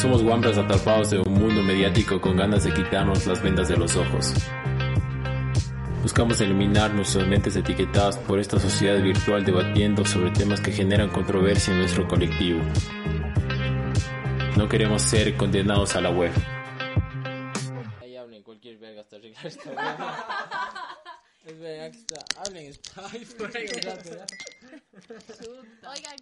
somos guambras atrapados en un mundo mediático con ganas de quitarnos las vendas de los ojos. Buscamos eliminar nuestras mentes etiquetadas por esta sociedad virtual debatiendo sobre temas que generan controversia en nuestro colectivo. No queremos ser condenados a la web. Ahí hablen cualquier verga hasta arreglar esta. Es verga, aquí está. Hablen por ahí. Oigan,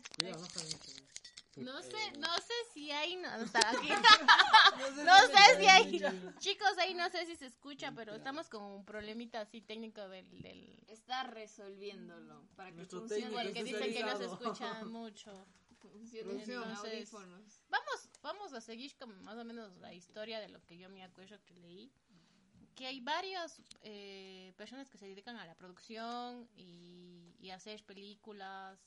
no sé, no sé si hay, no, está aquí. No sé si hay, chicos, ahí no sé si se escucha, pero estamos con un problemita así técnico del, del Está resolviéndolo para que Nuestro funcione. porque dicen que no se escucha mucho. Funcione Entonces-. Vamos, vamos a seguir con más o menos la historia de lo que yo me acuerdo que leí. Que hay varias eh, personas que se dedican a la producción y, y a hacer películas.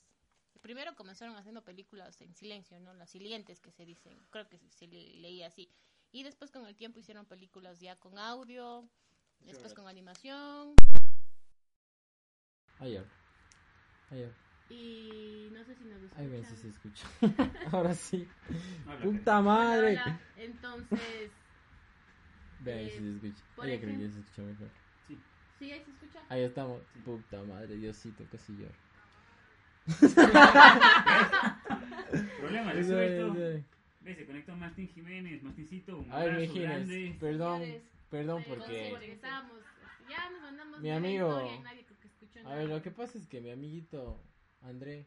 Primero comenzaron haciendo películas en silencio, ¿no? Las silientes que se dicen. Creo que se, se le- leía así. Y después con el tiempo hicieron películas ya con audio, después con animación. Ahí habla. Y no sé si nos escuchan. Ahí ven si se escucha. Ahora sí. Habla, Puta madre. Hola, Entonces, Ve ahí Eh, si se escucha. por Ahí creo que ya se escucha mejor. ¿sí ahí se escucha? Ahí estamos. Puta madre, Diosito, casi lloro. Problema Eso resuelto. es, Ve, se conectó Martín Jiménez, Martincito, un A ver, abrazo Mijines, grande. perdón, perdón porque... porque estábamos, ya nos mandamos Mi amigo- y nadie que escuchó A ver, lo que pasa es que mi amiguito André,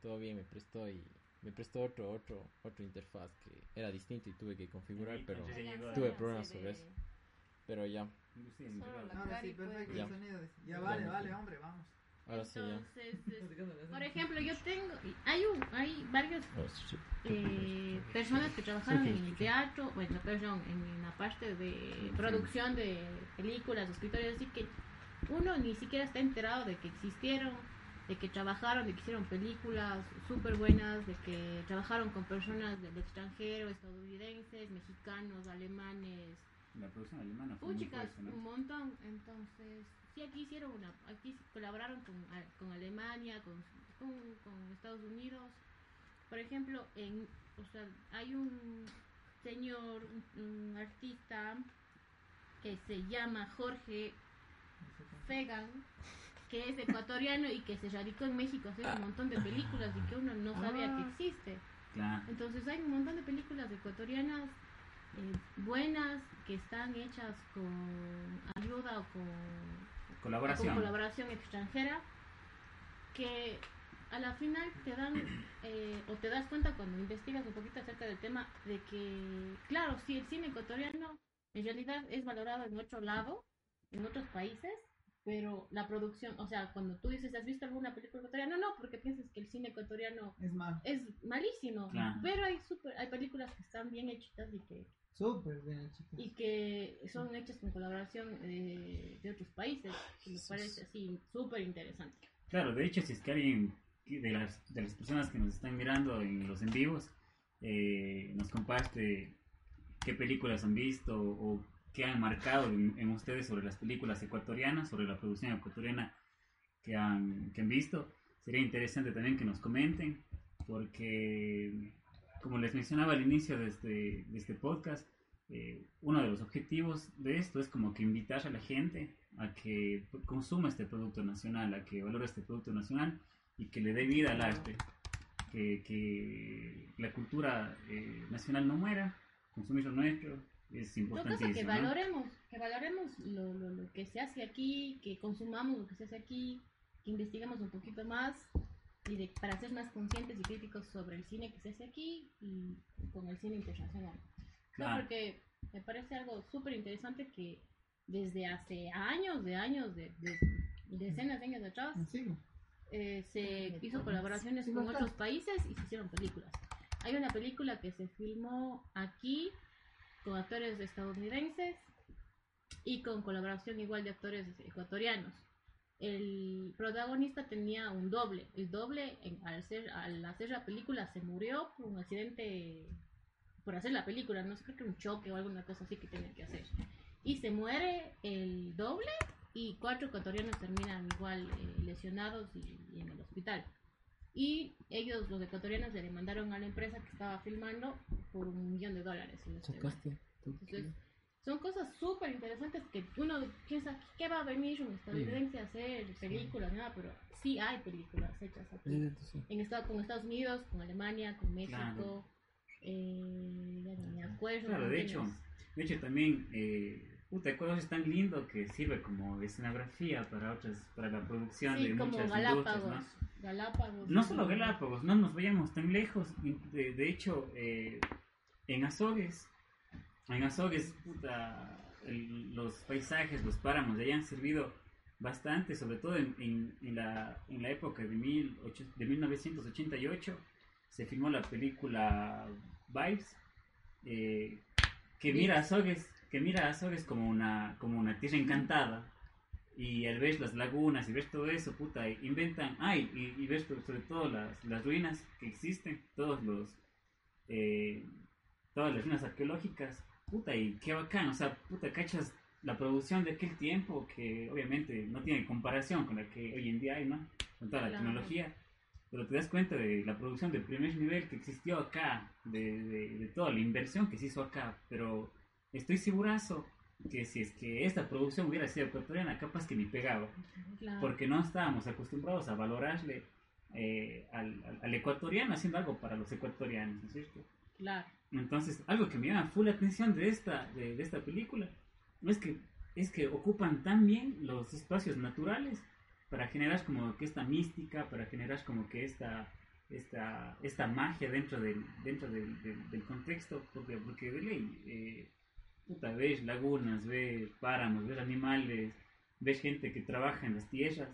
todo bien, me prestó y me prestó otro, otro, otro interfaz que era distinto y tuve que configurar, Sí, pero, tuve Sí, problemas sobre eso. pero ya, Sí, sí, perfecto Ya. el sonido. dice. Ya vale, ya. vale, hombre, vamos. Ahora sí ya. Entonces, es- por ejemplo, yo tengo, hay un, hay varios Ahora sí. eh, personas que trabajaron en el teatro, bueno, perdón, en la parte de producción de películas, escritores, así que uno ni siquiera está enterado de que existieron, de que trabajaron, de que hicieron películas súper buenas, de que trabajaron con personas del extranjero, estadounidenses, mexicanos, alemanes, La producción alemana fue muy Puchicas, fuerte, ¿no? un montón. Entonces, sí, aquí hicieron una. Aquí colaboraron con, con Alemania, con, con, con Estados Unidos. Por ejemplo, en, o sea, hay un señor, un, un artista que se llama Jorge Fegan, que es ecuatoriano y que se radicó en México a hacer un montón de películas y que uno no sabía que existe. Claro. Entonces hay un montón de películas ecuatorianas eh, buenas que están hechas con ayuda o con, con Colaboración. colaboración extranjera que a la final te dan eh, o te das cuenta cuando investigas un poquito acerca del tema de que claro sí el cine ecuatoriano en realidad es valorado en otro lado en otros países pero la producción o sea cuando tú dices has visto alguna película ecuatoriana no porque piensas que el cine ecuatoriano Es más, es malísimo, Claro. pero hay super, hay películas que están bien hechas y que súper bien, y que son hechas con colaboración eh, de otros países, que me parece así súper interesante. Claro, de hecho, si es que alguien de las, de las personas que nos están mirando en los en vivos eh, nos comparte qué películas han visto o qué han marcado en, en ustedes sobre las películas ecuatorianas, sobre la producción ecuatoriana que han, que han visto, sería interesante también que nos comenten, porque como les mencionaba al inicio de este, de este podcast, eh, uno de los objetivos de esto es como que invitar a la gente a que consuma este producto nacional, a que valore este producto nacional y que le dé vida al arte, que, que la cultura eh, nacional no muera, consumir lo nuestro es importantísimo. que ¿no? valoremos, que valoremos lo, lo, lo que se hace aquí, que consumamos lo que se hace aquí, que investiguemos un poquito más y de- para ser más conscientes y críticos sobre el cine que se hace aquí y con el cine internacional. No, Claro. porque me parece algo súper interesante que desde hace años, de años, de, de- decenas de años atrás, Sigo. eh, se hizo colaboraciones Sí, con otros países y se hicieron películas. Hay una película que se filmó aquí con actores estadounidenses y con colaboración igual de actores ecuatorianos. El protagonista tenía un doble. El doble, en- al, hacer, al hacer la película, se murió por un accidente, por hacer la película, no sé, creo que un choque o alguna cosa así que tenía que hacer. Y se muere el doble y cuatro ecuatorianos terminan igual eh, lesionados y, y en el hospital. Y ellos, los ecuatorianos, le demandaron a la empresa que estaba filmando por un millón de dólares. Entonces, son cosas súper interesantes que uno piensa, ¿qué va a venir un estadounidense a hacer películas? Nada, pero sí hay películas hechas aquí. Sí. En Estados, con Estados Unidos, con Alemania, con México. Claro. Eh, ya me acuerdo. Claro, de hecho, de hecho también, eh, puta, es tan lindo que sirve como escenografía para otras, para la producción Sí, de como muchas Galápagos. industrias, ¿no? Galápagos. No solo Galápagos, no nos vayamos tan lejos. De, de hecho, eh, en Azores, en Azores, puta, el- los paisajes, los páramos de allá han servido bastante, sobre todo en, en- en la, en la época de, mil ocho- de 1988. Se filmó la película Vibes, eh, que mira a Azores, que mira a Azores como una, como una tierra encantada y al ver las lagunas y ver todo eso, puta, inventan, ay, y, y ver sobre, sobre todo las, las ruinas que existen, todos los, eh, todas las ruinas arqueológicas, puta, y qué bacán, o sea, puta, cachas la producción de aquel tiempo que obviamente no tiene comparación con la que hoy en día hay, ¿no? Con toda la Claro. tecnología, pero te das cuenta de la producción de primer nivel que existió acá, de, de, de toda la inversión que se hizo acá, pero estoy segurazo que si es que esta producción hubiera sido ecuatoriana, capaz que ni pegaba, Claro. porque no estábamos acostumbrados a valorarle eh, al, al- al ecuatoriano haciendo algo para los ecuatorianos, ¿no es cierto? Claro. Entonces, algo que me llama full atención de esta, de, esta película es que, es que ocupan tan bien los espacios naturales para generar como que esta mística, para generar como que esta, esta, esta magia dentro del, dentro del, del- contexto, porque, porque eh, puta, ves lagunas, ves páramos, ves animales, ves gente que trabaja en las tierras.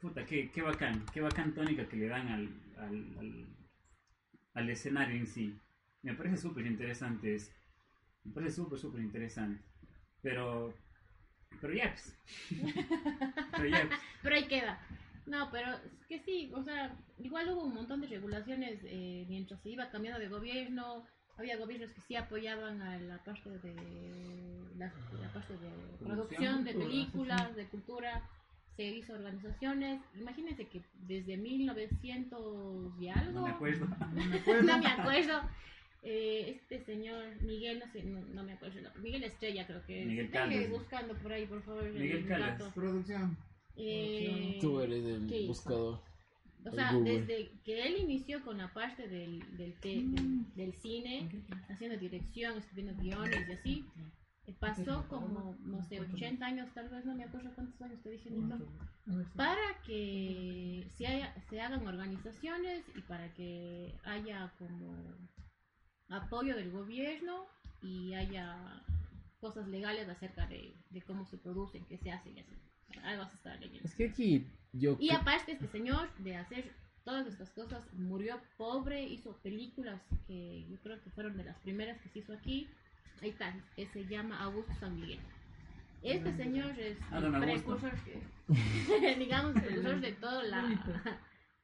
Puta, qué, qué bacán, qué bacán tónica que le dan al, al, al, al escenario en sí. Me parece súper interesante eso. Me parece súper, súper interesante. Pero, pero ya, pues. pero ya, pues. Pero ahí queda. No, pero es que sí, o sea, igual hubo un montón de regulaciones eh, mientras se iba cambiando de gobierno. Había gobiernos que sí apoyaban a la parte de la, la parte de producción de cultura, películas, de cultura. Se hizo organizaciones. Imagínense que desde 1900 y algo. No me acuerdo. No me acuerdo. no me acuerdo. Eh, este señor Miguel, no sé, no, no me acuerdo. el apellido, Miguel Estrella creo que es. Miguel Caldas. buscando por ahí, por favor. el Miguel Caldas. Producción. Eh, Tú eres el buscador. O sea, Google. desde que él inició con la parte del, del, te- del, del cine, haciendo dirección, escribiendo guiones y así, eh, pasó como, no sé, 80 años, tal vez, no me acuerdo cuántos años te dije, Nito, para que se, haya- se hagan organizaciones y para que haya como apoyo del gobierno y haya cosas legales acerca de, de cómo se producen, qué se hace y así. Algo así estaba leyendo. Es que aquí yo. Y aparte este señor de hacer todas estas cosas murió pobre, hizo películas que yo creo que fueron de las primeras que se hizo aquí. Ahí está, que se llama Augusto San Miguel. Este señor es Ah, el precursor, digamos, precursor de toda la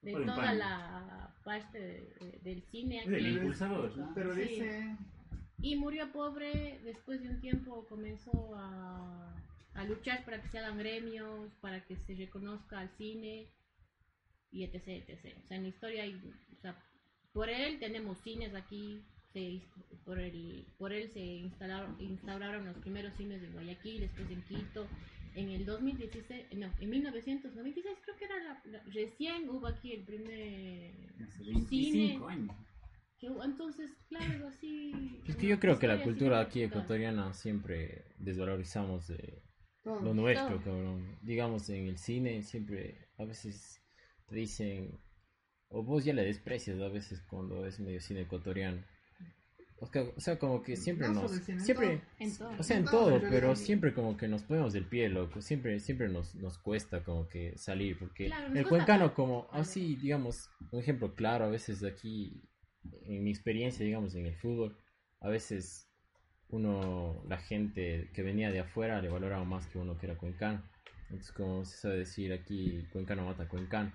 de Por toda la parte de- de- del cine aquí. impulsador. Pero Sí. dice. Y murió pobre, después de un tiempo comenzó a, a luchar para que se hagan gremios, para que se reconozca al cine y etc, etc. O sea, en la historia hay, o sea, por él tenemos cines aquí, se, por, el, por él se instalaron, instauraron los primeros cines en Guayaquil, después en Quito. En el 2016, no, en 1996 creo que era la, la- recién hubo aquí el primer Hace 25 años. que hubo- entonces, claro, así. Es que yo creo que la cultura aquí ecuatoriana siempre desvalorizamos de Todo. lo nuestro, Todo. cabrón. Digamos, en el cine siempre a veces te dicen, o vos ya le desprecias a veces cuando es medio cine ecuatoriano. O sea, o sea, como que siempre No nos... en Siempre... En todo. O sea, en En todo, pero siempre como que nos ponemos del pie, loco. Siempre, siempre nos, nos cuesta como que salir, porque Claro, el cuencano como, así, digamos, un ejemplo claro, a veces aquí, en mi experiencia, digamos, en el fútbol, a veces uno, la gente que venía de afuera le valoraba más que uno que era cuencano. Entonces, como se sabe decir aquí, cuencano mata cuencano.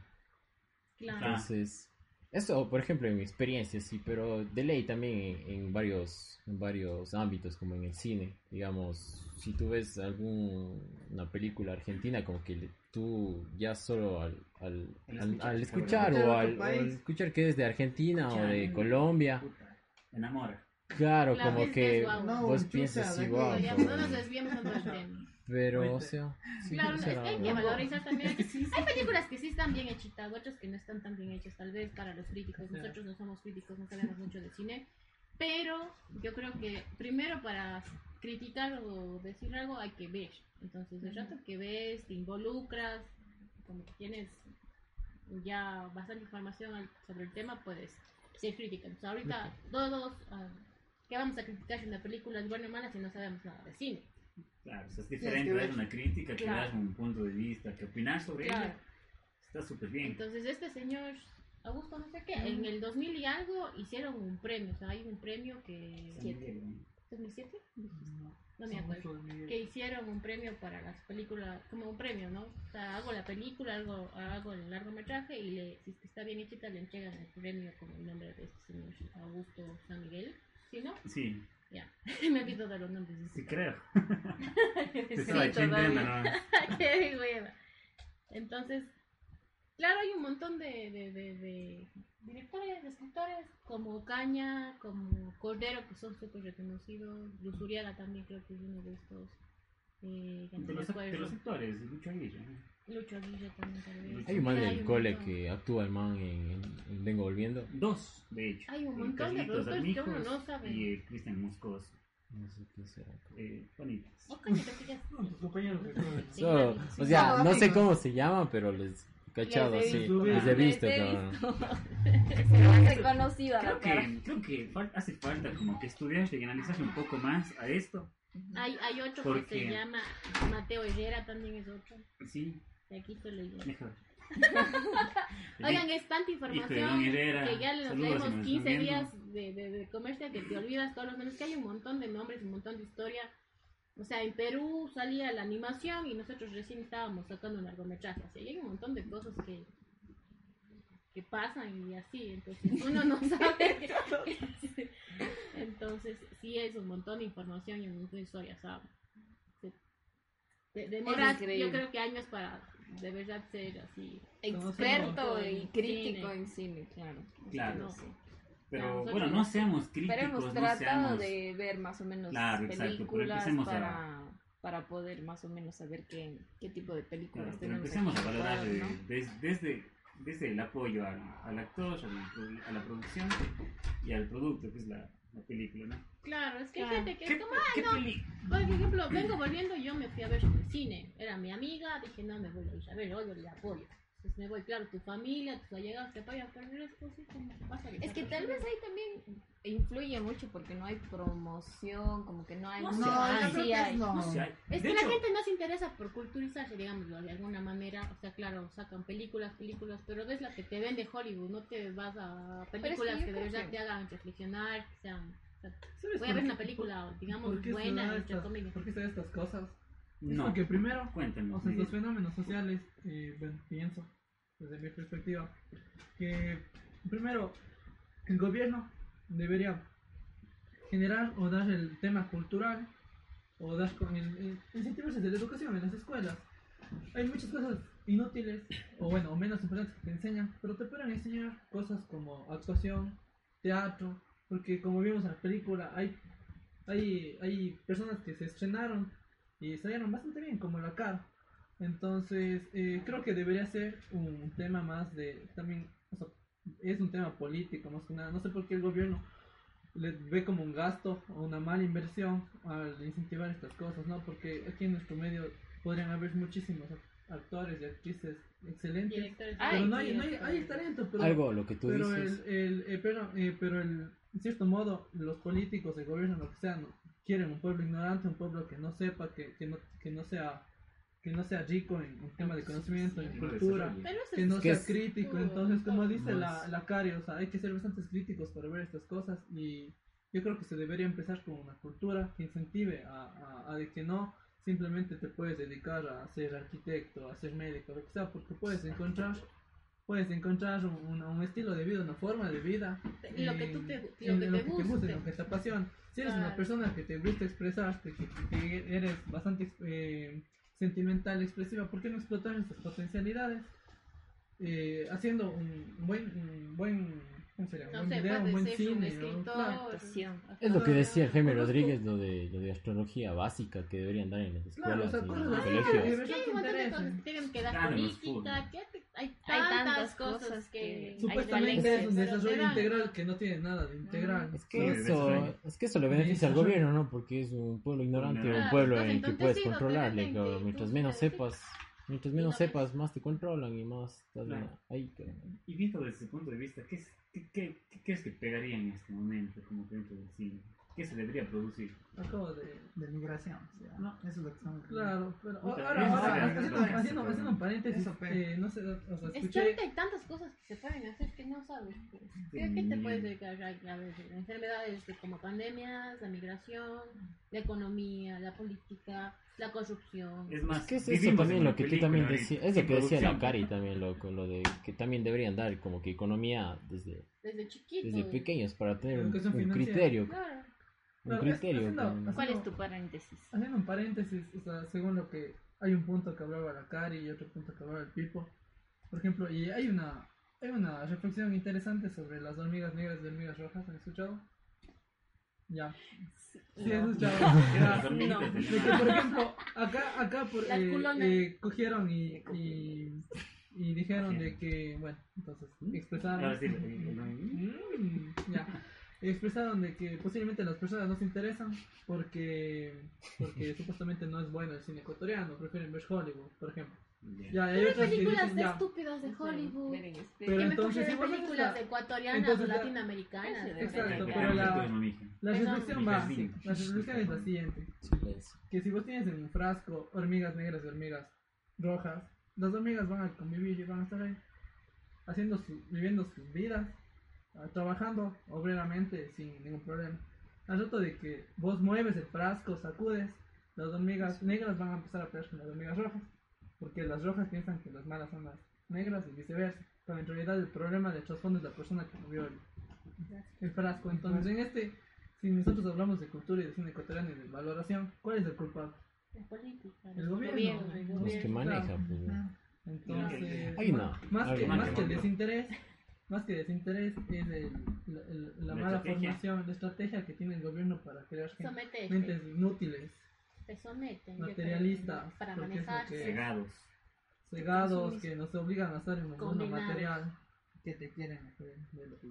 Claro. Ah. Entonces, eso, por ejemplo, en mi experiencia, sí, pero de ley también en, en varios, en varios ámbitos, como en el cine. Digamos, si tú ves alguna película argentina, como que le- tú ya solo al, al, Al al- escuchar, o al, o país. al escuchar que es de Argentina o de Colombia, Enamora. claro, como que vos piensas igual. no nos desviemos del tema. Pero, o sea, sí, Claro, es que hay que valorizar también. Hay películas que sí están bien hechitas, otras que no están tan bien hechas, tal vez para los críticos. Nosotros no somos críticos, no sabemos mucho de cine. Pero yo creo que primero para criticar o decir algo hay que ver. Entonces, el rato que ves, te involucras, como que tienes ya bastante información al- sobre el tema, puedes ser crítica. Entonces, ahorita todos, ah, ¿qué vamos a criticar si una película es buena o mala si no sabemos nada de cine? Claro, o sea, es que diferente dar una crítica que Claro. dar un punto de vista, que opinar sobre Claro. ella. Está súper bien. Entonces este señor Augusto no sé qué, en el 2000 y algo hicieron un premio, o sea, hay un premio que... San Miguel, ¿no? ¿2007? No me acuerdo. Que hicieron un premio para las películas, como un premio, ¿no? O sea, hago la película, hago, hago el largometraje y le, si es que está bien hechita le entregan el premio con el nombre de este señor Augusto San Miguel. ¿Sí, no? Sí, Ya. me olvido de los nombres. sí creo. Sí. Qué hueva. Entonces, claro, hay un montón de, de, de, de directores, de escritores, como Caña, como Cordero, que son súper reconocidos. Luzuriaga también creo que es uno de estos. Eh, de los actores, Lucho Aguirre. Lucho Aguirre también tal vez. Hay un man del cole que actúa el man en, en- en Vengo Volviendo. Dos, de hecho. Hay un El montón de productores que uno no sabe. Y el Cristian Moscoso. No sé qué será. Eh, bonitas. Oh, No, tus compañeros sí. o sea, no sé cómo se llama, pero les cachado Les he así. visto. Les he visto, cabrón. A Creo cara. que, creo que fal- hace falta como que estudiarse y analizarse un poco más a esto. Hay, hay otro ¿Por que se llama Mateo Herrera, también es otro. Sí, De aquí estoy leyendo. mejor. Oigan, es tanta Hijo de información que ya nos saludos si leemos nos 15 están días de, de, de comercio que te olvidas todos los menos que hay un montón de nombres, un montón de historia. O sea, en Perú salía la animación y nosotros recién estábamos sacando un largometraje. Así hay un montón de cosas que que pasan y así, entonces uno no sabe. entonces, sí es un montón de información y un montón de historia, ¿sabes? Se- De, demoras, increíble. yo creo que años para de verdad ser así. Experto y crítico en cine, claro. Claro. No. Sí. Pero bueno, no. no seamos Pero hemos críticos, no tratado seamos... de ver más o menos Claro, exacto, pero películas empecemos a- para, para poder más o menos saber qué, qué tipo de películas Claro, pero tenemos. empecemos a valorar ¿no? des- desde, desde el apoyo al, al actor, al produ- a la producción y al producto, que es la, la película, ¿no? Claro, es que hay gente que ¿Qué, es como, qué ah, no. Por ejemplo, vengo volviendo, yo me fui a ver el cine. Era mi amiga, dije, no, me voy a ir a ver, yo le apoyo. Entonces me voy, claro, tu familia, tus allegados te apoyan, pero el resto sí, como pasa Es que tal vez ahí también influye mucho porque no hay promoción, como que no hay No, No, sí hay. no. No Es de que hecho, la gente no se interesa por culturizarse, digámoslo, de alguna manera. O sea, claro, sacan películas, películas, pero es la que te vende Hollywood, no te vas a películas que de verdad que- te hagan reflexionar, que sean... ¿Sabes voy a ver qué- una película, digamos, por qué se buena, entre comillas. ¿Por qué se estas cosas? Es no, porque primero, cuéntanos. o sea, los fenómenos sociales, eh, bueno, pienso, desde mi perspectiva, que primero, el gobierno debería generar o dar el tema cultural o dar con el, el- incentivarse de la educación en las escuelas. Hay muchas cosas inútiles o bueno, o menos importantes que te enseñan, pero te pueden enseñar cosas como actuación, teatro, porque como vimos en la película, hay, hay, hay personas que se estrenaron y salieron bastante bien, como la cara. Entonces, eh, creo que debería ser un tema más de, también, o sea, es un tema político más que nada. No sé por qué el gobierno le ve como un gasto o una mala inversión al incentivar estas cosas, ¿no? Porque aquí en nuestro medio podrían haber muchísimos actores y actrices excelentes. Pero no hay, no hay, hay talento, pero Algo, lo que tú pero dices. el, el, eh, pero, eh, pero el, en cierto modo, los políticos, el gobierno, lo que sea, no- quieren un pueblo ignorante, un pueblo que no sepa, que, que, no, que no sea que no sea rico en, en tema de conocimiento, en Sí, cultura, que no sea es- crítico. Entonces, como dice no la, la Cari, o sea, hay que ser bastante críticos para ver estas cosas y yo creo que se debería empezar con una cultura que incentive a, a, a de que no simplemente te puedes dedicar a ser arquitecto, a ser médico, lo que sea, porque puedes encontrar puedes encontrar un, un- un estilo de vida, una forma de vida Lo que en- tú te- lo en que te guste. lo que te apasiona. Si eres Claro. una persona que te gusta expresarte, que, que eres bastante eh, sentimental expresiva, ¿por qué no explotar estas potencialidades? Eh, haciendo un buen, un buen, ¿cómo se llama? No un sé, video, un buen ser cine, ¿no? escritor. Claro. Actuación. Es lo que decía Jaime Rodríguez, lo de, lo de astrología básica que deberían dar en las Claro, escuelas o sea, y en los colegios. que- hay un montón de cosas que tienen que dar Claro, política, que hay tantas, cosas que... Supuestamente es un desarrollo integral que no tiene nada de integral. Es que, es eso, es que eso le beneficia al gobierno, ¿no? Porque es un pueblo ignorante, un Claro, pueblo en el que puedes controlarle. claro, mientras menos sepas, mientras menos no sepas, más te controlan y más estás Claro. ahí. claro. Y visto desde ese punto de vista, ¿qué es, qué, qué, qué crees que pegaría en este momento como dentro del cine? ¿Qué se debería producir? Acabo de... De migración, o sea, No. eso es lo que estamos Claro, pero Puta, ahora, eso ahora, haciendo, haciendo, sería- haciendo un paréntesis, Eso eh, no sé, o sea, Es que escuché... ahorita hay tantas cosas que se pueden hacer que no sabes. pues. ¿Qué, qué te puedes dedicar a, a ver, enfermedades de- como pandemias, la migración, la economía, la política, la corrupción? Es más, Es que es eso vivimos también en lo que tú película también decías, es lo que decía la producción. Cari también, lo, con lo de que también deberían dar como que economía desde, Desde chiquito. desde pequeños para tener un, Educación un financiera. criterio, Claro. Un criterio. haciendo- haciendo- ¿Cuál es tu paréntesis? Haciendo un paréntesis, o sea, según lo que hay un punto que hablaba la Cari y otro punto que hablaba el Pipo, por ejemplo, y hay una hay una reflexión interesante sobre las hormigas negras y hormigas rojas, ¿han escuchado? Ya. Sí, he No. escuchado. No. de que, por ejemplo, acá, acá por, eh, eh, cogieron y, y, y dijeron de que, bueno, entonces expresaron. Ahora sí, Mm, ya. Expresaron de que posiblemente las personas no se interesan porque, porque supuestamente no es bueno el cine ecuatoriano, prefieren ver Hollywood, por ejemplo. Ya. Ya, hay otras películas dicen, ya, estúpidas de Hollywood. Pero entonces, películas la- ecuatorianas entonces o latinoamericanas. Ese Exacto, pero la- la reflexión va, la reflexión es la siguiente. que si vos tienes en un frasco hormigas negras y hormigas rojas, las hormigas van a convivir y van a estar ahí haciendo su, viviendo sus vidas, trabajando obreramente sin ningún problema. Al rato de que vos mueves el frasco, sacudes, las hormigas negras van a empezar a pelear con las hormigas rojas, porque las rojas piensan que las malas son las negras y viceversa. Pero en realidad el problema de trasfondo es la persona que movió el, el frasco. Entonces en este, si nosotros hablamos de cultura y de cine ecuatoriano y de valoración, ¿cuál es el culpable? La política, El gobierno. el Los que manejan, pues. Entonces, más, que, más que el desinterés, más que desinterés es el- la, el- la La mala estrategia. formación, la estrategia que tiene el gobierno para crear gente- Somete, mentes inútiles, te someten. materialistas, creo, Para que- Cegados. cegados, que nos obligan a estar en un mundo material. que te quieren hacer de lo que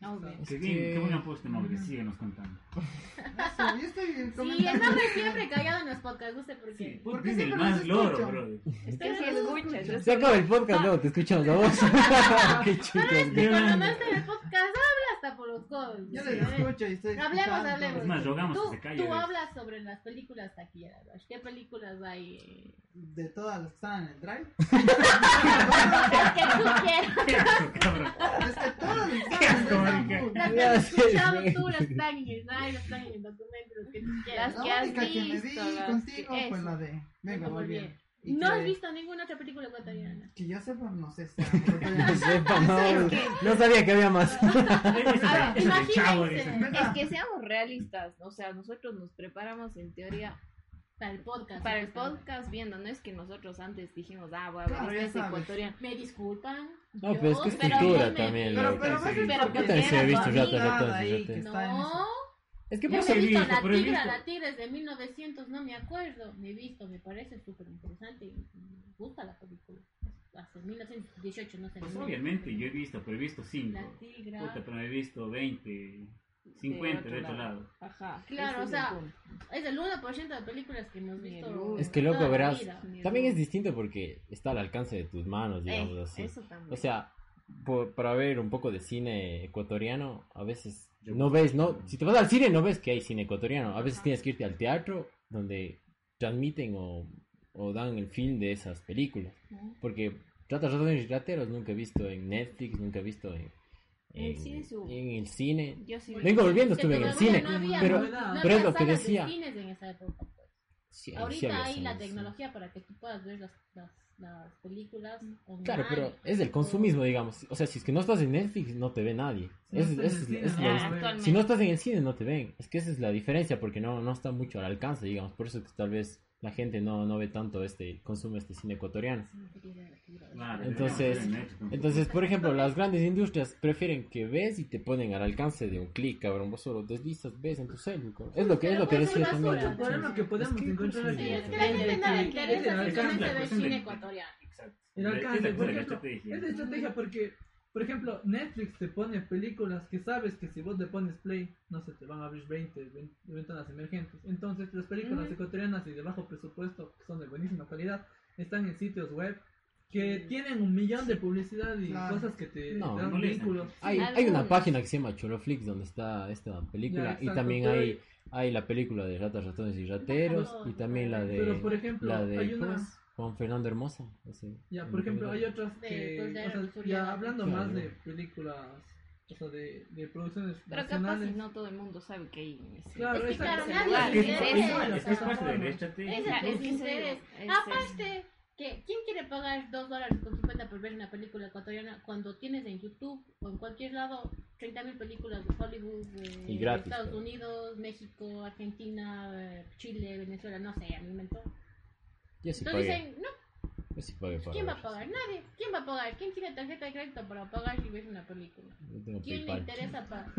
Es Qué bien, que- qué buen aposte, Mauricio. Síguenos contando. Eso, yo estoy Sí, el nombre siempre callado en los podcasts, no sé por Sí, qué. puta, Porque es el siempre más loro, escuchan. bro. Es que si escuchas, es Se acaba el podcast, luego te escuchamos la voz. Qué chicos. Que cuando no está en el podcast hasta por los codos. Yo ¿sí? les escucho y estoy Hablemos, escuchando. hablemos. Es más, rogamos Tú, que se calle. tú hablas sobre las películas taquilleras. ¿Qué películas hay? eh? De todas las que están en el drive. Las que tú quieras. Qué asco, cabrón. Es que todas las que están en el escuchado tú, las están en el drive, las están en el documento, las que tú quieras. La que única me contigo fue la de Venga, muy bien. No has visto ninguna otra película ecuatoriana. Que yo sepa, no sé si No sepa, no, no sabía que había más. Imagínense. Es que seamos realistas, o sea, nosotros nos preparamos en teoría Para el podcast. para el podcast viendo, no es que nosotros antes dijimos, ah, voy a ver Claro, este ecuatoriano. Me disculpan. No, pero es que es pero cultura también. Pero, pero, Sí, vas sí. a Pero Es que yo por me eso he visto visto, la tigra, visto. la tigra es de 1900, no me acuerdo. Me he visto, me parece súper interesante y me gusta la película. Hace 1918, no sé. Pues obviamente, yo he visto, pero he visto La 5. tigra. Puta, pero he visto 20, 50 otro de otro lado. lado. Ajá. Claro, o es sea. Es el 1% de películas que hemos visto. Es que loco, la verás. También es distinto porque está al alcance de tus manos, digamos Eh, así. Eso también. O sea, por- para ver un poco de cine ecuatoriano, a veces no ves, no, si te vas al cine no ves que hay cine ecuatoriano, a veces tienes que irte al teatro donde transmiten o, o dan el film de esas películas, porque Tratas Ratones y Rateros nunca he visto en Netflix, nunca he visto en, En el cine sí hubo. en el cine. Yo sí. Vengo volviendo, estuve en el cine, no había- pero, no pero había es lo que de decía. cines en esa época, pues. Sí, Ahorita hay la tecnología para que tú puedas ver las, las, las películas online. Claro, pero es del consumismo, digamos. O sea, si es que no estás en Netflix, no te ve nadie. Si no Es- estás es- en el cine, es no la- vas a ver. actualmente. si no estás en el cine, no te ven. Es que esa es la diferencia, porque no, no está mucho al alcance, digamos. Por eso que tal vez la gente no, no ve tanto este, consume este cine ecuatoriano. Entonces. Entonces, por ejemplo, las grandes industrias prefieren que ves y te ponen al alcance de un clic, cabrón. Vos solo deslizas, ves en tu celu, cabrón. Es lo que, es lo que decía es también. El problema que podemos encontrar Sí, es que la gente no cine de- ecuatoriano. Exacto. El De- alcance, por es la ejemplo, estrategia. es de estrategia porque, por ejemplo, Netflix te pone películas que sabes que si vos le pones play, no sé, te van a abrir 20, 20 ventanas emergentes. Entonces, las películas ecuatorianas y de bajo presupuesto, que son de buenísima calidad, están en sitios web que tienen un millón de publicidad y Claro. cosas que te, No, te dan molestan. vínculos. Hay, una página que se llama Choloflix donde está esta película Ya, y exacto, también pero- hay, hay la película de Ratas, Ratones y Rateros y también la de, Pero, por ejemplo, la de. Juan Fernando Hermosa. ese. Ya, por ejemplo, hay otras De- que, de o sea, Arturiano. ya hablando Claro. más de películas, o sea, de, de producciones Pero capaz nacionales. no todo el mundo sabe que hay en ese- Claro, Es que exacto. claro, nadie Es que es- es- es parte es que interés. Aparte, ¿quién quiere pagar 2 dólares con 50 por ver una película ecuatoriana cuando tienes en YouTube o en cualquier lado 30.000 películas de Hollywood, de Y gratis, Estados. Unidos, México, Argentina, eh, Chile, Venezuela, no sé, a mí me. Yo sí Entonces pagué. dicen, no, Yo sí pagué para ¿quién va a pagar? Nadie. ¿Quién va a pagar? ¿Quién tiene tarjeta de crédito para pagar si ves una película? Yo tengo ¿Quién le interesa para.?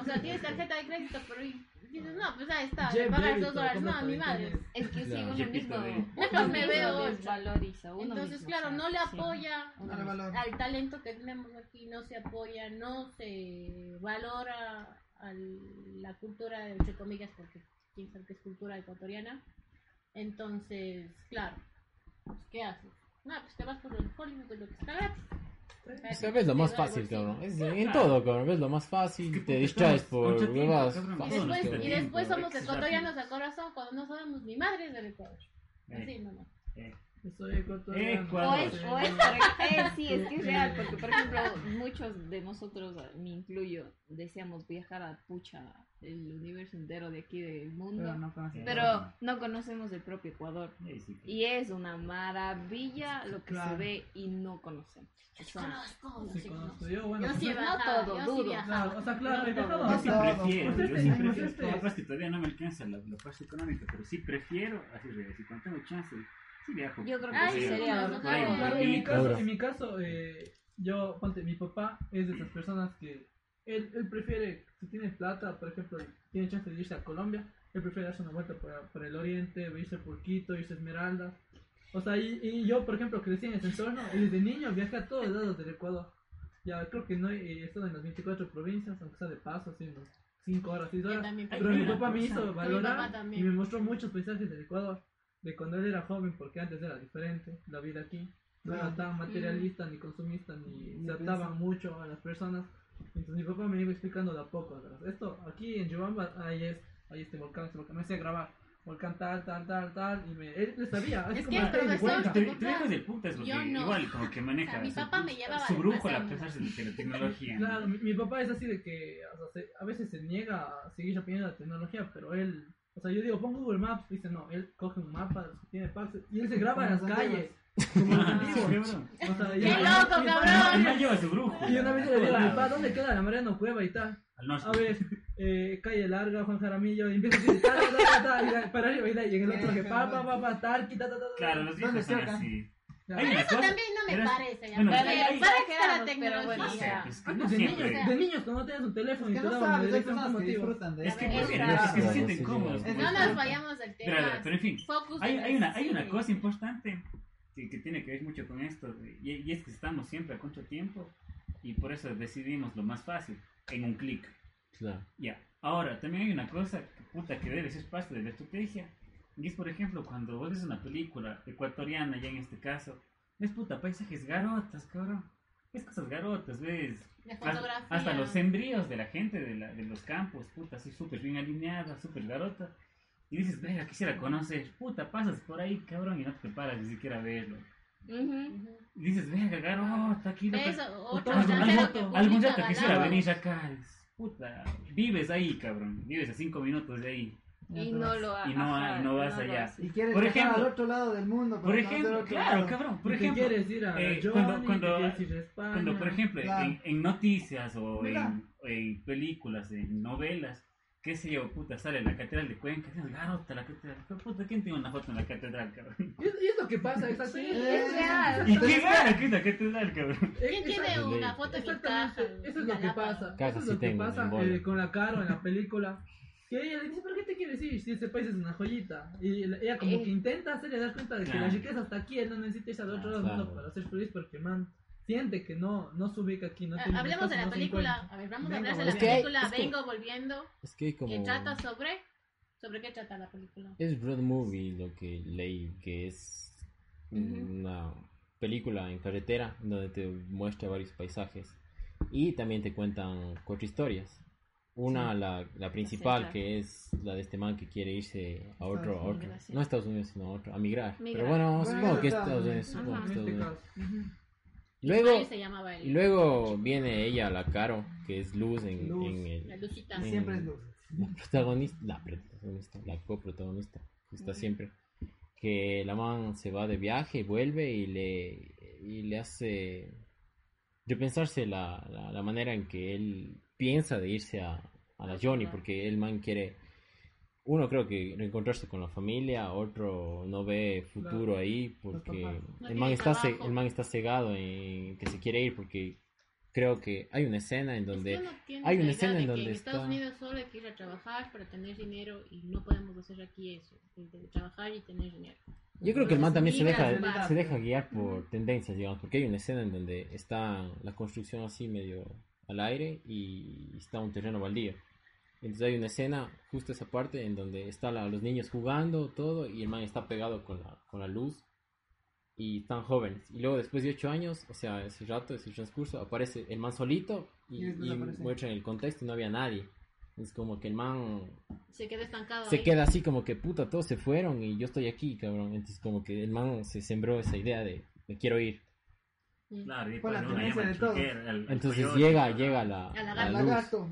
O sea, tienes tarjeta de crédito, pero y- dices, no, pues ahí está, pagas Bezos, dos dólares. ¿cómo No, a mi madre. Es que Claro. uno mismo, Mejor me veo desvaloriza. Uno Entonces, mismo, claro, o sea, no le sí. apoya al talento que tenemos aquí, no se apoya, no se valora a la cultura, entre comillas, porque quién sabe que es cultura ecuatoriana. Entonces, claro, pues, ¿qué haces? No, pues te vas por el Hollywood de lo que está gratis. O sea, ves lo más fácil, cabrón. Es en todo, cabrón. Ves lo más fácil, te distraes por huevas. Y después, y después somos ecuatorianos a corazón cuando no sabemos ni madres del Ecuador. Así Eh, nomás. Eh. Soy ecuatoriano. Ecuador. O es, o es por- eh, sí, es que es real, porque por ejemplo, muchos de nosotros, eh, me incluyo, deseamos viajar a Pucha, el universo entero de aquí del mundo, Pero no conoces. pero no conocemos el propio Ecuador. Eh, sí. Y es una maravilla lo que Claro. se ve y no conocemos. O sea, Conozco, Sí, sí conozco. Yo, bueno, Yo sí he pues, no todo, yo dudo. sí. Claro, o sea, claro, he viajado Yo a- sí No, prefiero, pues yo este- sí pues prefiero. este- Capaz que todavía no me alcanza la, la parte económica, pero sí prefiero, así es, si cuando tengo chance, sí viajo. yo creo que Ay, sí sería no, no, en mi caso, en mi caso eh, yo, ponte, mi papá es de esas personas que él, él prefiere, si tiene plata, por ejemplo, tiene chance de irse a Colombia, él prefiere darse una vuelta por, por el oriente, irse por Quito, irse a Esmeraldas. O sea, y, y yo, por ejemplo, crecí en ese entorno y desde niño viajé a todos lados del Ecuador. Ya creo que no he he estado en las 24 provincias, aunque sea de paso, unos 5 horas, 6 Yo horas. Pero mi papá me hizo valorar y me mostró muchos paisajes del Ecuador, de cuando él era joven, porque antes era diferente la vida aquí. No era tan materialista, ni consumista, ni Ni se ataban mucho a las personas. Entonces mi papá me iba explicando de a poco. atrás. Esto, aquí en Yobamba hay, es, hay este volcán, este volcán, me hacía grabar. Volcán tal, tal, tal, tal, y me, él le sabía. Es como que el profesor-. Te, te dejas de putas porque Yo no. igual como que maneja O sea, mi su, papá me llevaba su de brújula a pesar de la tecnología. Claro, mi, mi papá es así de que o sea, se- a veces se niega a seguir aprendiendo la tecnología, pero él, o sea, yo digo, pon Google Maps, dice no, él coge un mapa, tiene packs, y él se graba en las los calles, como los Ah. O sea, ¡Qué loco, y- cabrón! Y no lleva su brújula. Y una vez le digo, papá, ¿dónde queda la Mariano Cueva y tal? Al norte. A ver, eh, calle larga, Juan Jaramillo, y empieza a decir, tal, tal, tal, y para arriba, y en el otro que pa, pa, pa, pa, tal, quita, tal, tal. Claro, los. Una Eso cosa- también no me pero es- parece. ya, bueno, hay- hay- para que la pero bueno, tecnología. que no de niños, de niños cuando no tenías un teléfono y que te no sabes, hay personas que disfrutan de Es que eso. Es raro. es que se sienten sí, cómodos. como No nos vayamos del tema. Pero, pero en fin, hay, hay, una, hay una cosa importante que, que tiene que ver mucho con esto, y, y es que estamos siempre a contratiempo y por eso decidimos lo más fácil, en un clic. Claro. Ya, ahora también hay una cosa que, puta que debe ser parte de la estrategia, y es por ejemplo cuando vos ves una película ecuatoriana, ya en este caso, ves puta paisajes garotas, cabrón. Ves cosas garotas, ves hasta, fotografía. hasta los sembríos de la gente de, la, de los campos, puta, así súper bien alineada, súper garota. Y dices, venga, quisiera conocer, puta, pasas por ahí, cabrón, y no te paras ni siquiera a verlo. Ujú. Ujú. Y dices, venga, garota, aquí Algún- rato quisiera venir acá. Puta, vives ahí, cabrón, vives a cinco minutos de ahí. Y no lo ha- Y no- ajá, no vas lo allá. haces. Y quieres Por ejemplo- al otro lado del mundo. Por no ejemplo, claro, lado. cabrón, por ¿Y qué ejemplo, quieres ir a eh, Johnny? cuando- ¿Qué cuando- quieres ir a España? Cuando, por ejemplo, Claro. en, en noticias o en, en películas, en novelas, qué sé yo, puta, sale en la catedral de Cuenca, ah, puta, la catedral, pero puta, ¿quién tiene una foto en la catedral, cabrón? Y es, y es lo que pasa, exacto. Sí, Es- es real. ¿Y qué gana que es la catedral, cabrón? ¿Quién tiene una foto en? Exactamente, eso es lo que pasa. Eso es lo que pasa eh, con la Caro en la película. Que ella le dice, ¿pero qué te quieres ir si ese país es una joyita? Y la- ella como Eh. que intenta hacerle dar cuenta de que Claro. la riqueza está aquí, él no necesita irse al otro lado del mundo para ser feliz porque man siente que no, no se ubica aquí, no Ah, tiene Hablemos de la no película, a ver, vamos a hablar de la que película es que- Vengo Volviendo, Es que hay como... que trata sobre... ¿Sobre qué trata la película? Es road movie lo que leí, que es una película en carretera donde te muestra varios paisajes y también te cuentan cuatro historias. Una, la, la principal, que es la de este man que quiere irse a otro, a otro no a Estados Unidos, sino a otro, a migrar. Migrar. Pero bueno, Bueno, supongo que es Estados Unidos. Supongo que Estados Unidos. Luego, y el, luego viene ella, la Caro, que es Luz en, Luz. en la el, Lucita. en- Siempre es luz. la protagonista, la protagonista, la coprotagonista, que está Ujú. siempre, que la man se va de viaje y vuelve y le, y le hace repensarse la, la, la manera en que él piensa de irse a, a la Johnny, porque el man quiere, uno creo que reencontrarse con la familia, otro no ve futuro Claro. ahí porque. No el man está el man está cegado en que se quiere ir porque creo que hay una escena en donde Es que tiene hay una escena en donde en Estados está- Unidos solo hay que ir a trabajar para tener dinero y no podemos hacer aquí eso, de trabajar y tener dinero. Yo creo que el man también se deja, se deja guiar por tendencias, digamos, porque hay una escena en donde está la construcción así medio al aire y está un terreno baldío. Entonces hay una escena, justo esa parte, en donde están los niños jugando, todo, y el man está pegado con la, con la luz y están jóvenes. Y luego después de ocho años, o sea, ese rato, ese transcurso, aparece el man solito y, Y después y aparece. muestran el contexto y no había nadie. Es como que el man Se queda estancado. se ahí. queda así como que puta, todos se fueron y yo estoy aquí, cabrón. Entonces como que el man se sembró esa idea de me quiero ir. Claro, y Fue la después una tendencia llama de todos. al- al Entonces coyote, llega, a- llega la, A la la luz. lagarto.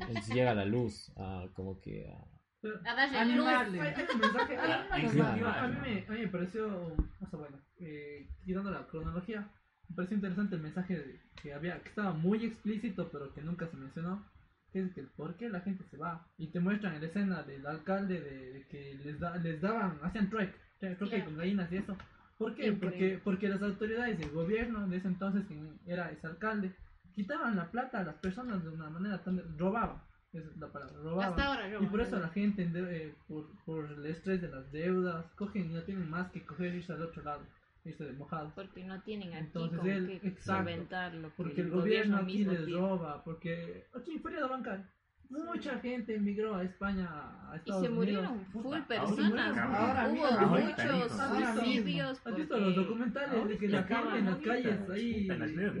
Entonces llega la luz, a como que a- Pero- A darle luz. Animarle. hay un mensaje, hay- Ah, a, mí me, a mí me pareció, o sea, bueno, eh, quitando la cronología, me pareció interesante el mensaje de- que había, que estaba muy explícito, pero que nunca se mencionó, que es que por qué la gente se va. Y te muestran en la escena del alcalde de, de que les, da, les daban, hacían trueque, trueque Claro. con gallinas y eso. ¿Por qué? Porque, porque las autoridades del gobierno de ese entonces, quien era ese alcalde, quitaban la plata a las personas de una manera tan... robaban. Esa es la palabra, robaban. Hasta ahora, Y Roma. por eso la gente, eh, por, por el estrés de las deudas, cogen y no tienen más que coger e irse al otro lado, irse de mojado. Porque no tienen aquí Entonces con él- qué exacto. solventar lo que Porque el gobierno aquí mismo les roba, porque aquí fuera de bancar, mucha gente emigró a España, a Y se murieron Unidos. full Puta, personas. ahora Hubo muchos. Ahora suicidios. ¿Has visto porque- los documentales de que la gente en las calles ahí...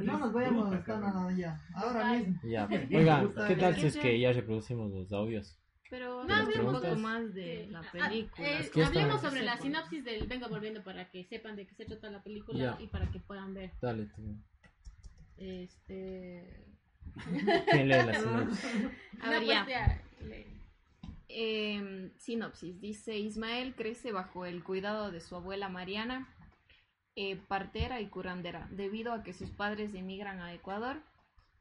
No nos vayamos a Bruta, estar cabrón. nada allá. Ahora mismo. ya. Oigan. ¿qué tal ¿Qué si es que ya reproducimos los audios? Pero No, hablemos un poco más de la Ah, película. eh, hablemos sobre la sinopsis del Venga Volviendo para que sepan de qué se trata la película Ya. y para que puedan ver. Dale, tú. Este. ¿Quién lee la sinopsis? A No, ver, pues ya. Eh, sinopsis. Dice, Ismael crece bajo el cuidado de su abuela Mariana, eh, partera y curandera, debido a que sus padres emigran a Ecuador.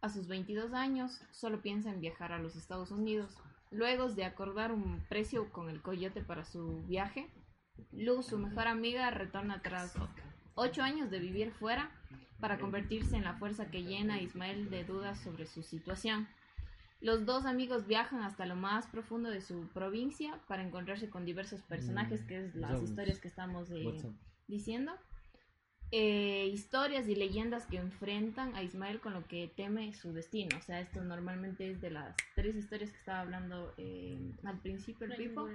A sus 22 años, solo piensa en viajar a los Estados Unidos. Luego de acordar un precio con el coyote para su viaje, Luz, su mejor amiga, retorna tras 8 años de vivir fuera para convertirse en la fuerza que llena a Ismael de dudas sobre su situación. Los dos amigos viajan hasta lo más profundo de su provincia para encontrarse con diversos personajes, Mm, que es las historias que estamos eh, diciendo. Eh, historias y leyendas que enfrentan a Ismael con lo que teme su destino. O sea, esto normalmente es de las tres historias que estaba hablando eh, al principio el Pipo.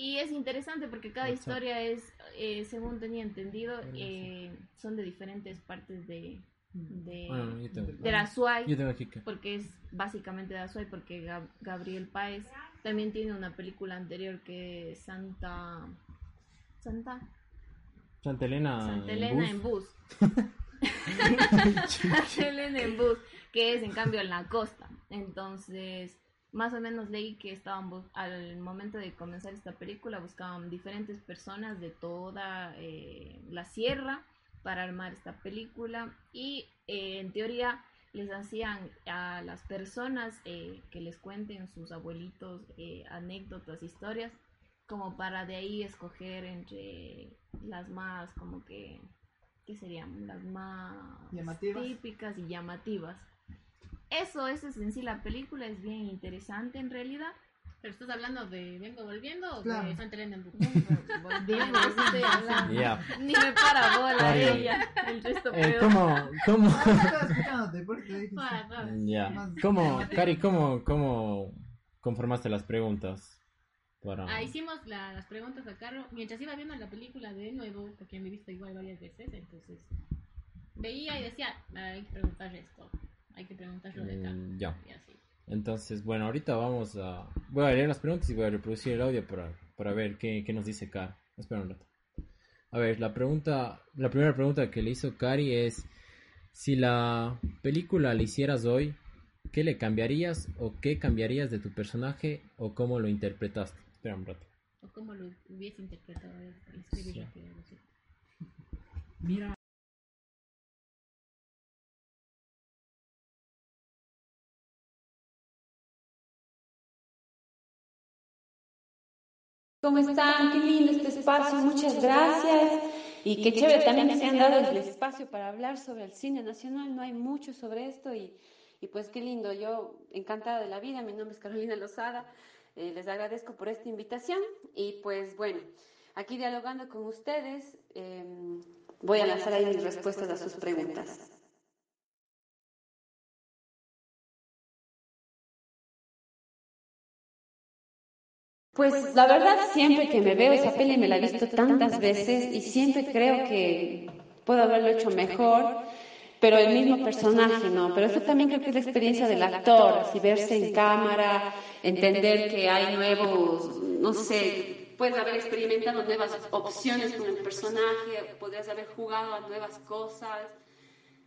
Y es interesante porque cada historia es, eh, según tenía entendido, eh, son de diferentes partes de, de, Ah, yo tengo. de la Azuay Yo tengo aquí que. porque es básicamente de Azuay, porque Gab- Gabriel Páez también tiene una película anterior que es Santa... Santa... Santa Elena. Santa en Elena bus. en bus. Santa Elena en bus, que es en cambio en la costa. Entonces, más o menos leí que estaban al momento de comenzar esta película buscaban diferentes personas de toda eh, la sierra para armar esta película y eh, en teoría les hacían a las personas eh, que les cuenten sus abuelitos eh, anécdotas, historias, como para de ahí escoger entre las más, como que, ¿qué serían? Las más Llamativas. típicas y llamativas. Eso, eso es en sí la película, es bien interesante en realidad. Pero estás hablando de Vengo Volviendo o Claro. de Santa Elena en. Volviendo, eso estoy hablando. Ya. Ni me para bola ella, el resto Eh, peor. ¿Cómo, cómo, suave. ya, cómo. Cari, cómo, cómo conformaste las preguntas para? Ah, hicimos la- las preguntas a Caro mientras iba viendo la película de nuevo, porque me he visto igual varias veces, entonces veía y decía, "Ah, hay que preguntar esto, hay que preguntarlo de acá. Mm, ya. Y así. Entonces, bueno, ahorita vamos a... Voy a leer las preguntas y voy a reproducir el audio para, para ver qué, qué nos dice Cari. Espera un rato. A ver, la pregunta, la primera pregunta que le hizo Cari es, si la película la hicieras hoy, ¿qué le cambiarías o qué cambiarías de tu personaje o cómo lo interpretaste? Espera un rato. O cómo lo hubiese interpretado Sí. rápido. Mira, ¿Cómo están? Qué lindo este espacio, muchas gracias. Y qué chévere también que se han dado el espacio para hablar sobre el cine nacional. No hay mucho sobre esto y, y pues qué lindo. Yo encantada de la vida, mi nombre es Carolina Lozada. Eh, les agradezco por esta invitación y pues bueno, aquí dialogando con ustedes, eh, voy a lanzar ahí mis respuestas a sus preguntas. Pues la verdad siempre que me veo esa peli me la he visto tantas veces y siempre creo que puedo haberlo hecho mejor, pero el mismo personaje no. Pero eso también creo que es la experiencia del actor, así verse en cámara, entender que hay nuevos, no sé, puedes haber experimentado nuevas opciones con el personaje, podrías haber jugado a nuevas cosas.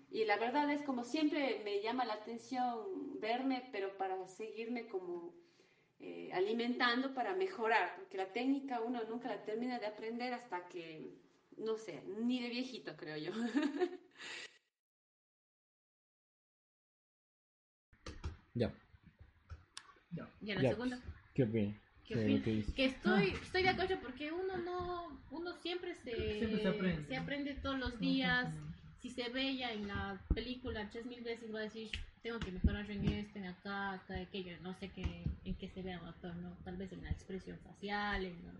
Y la verdad es como siempre me llama la atención verme, pero para seguirme como eh, alimentando para mejorar, porque la técnica uno nunca la termina de aprender hasta que, no sé, ni de viejito creo yo. Ya. Y a la Ya. segunda, ¿Qué opinas? que que estoy, estoy de acuerdo porque uno no, uno siempre se, Siempre se aprende. se aprende todos los días. Si se ve ya en la película tres mil veces va a decir, tengo que mejorar en esto, en acá, acá, aquello. No sé qué, en qué se vea un actor, ¿no? Tal vez en la expresión facial, en los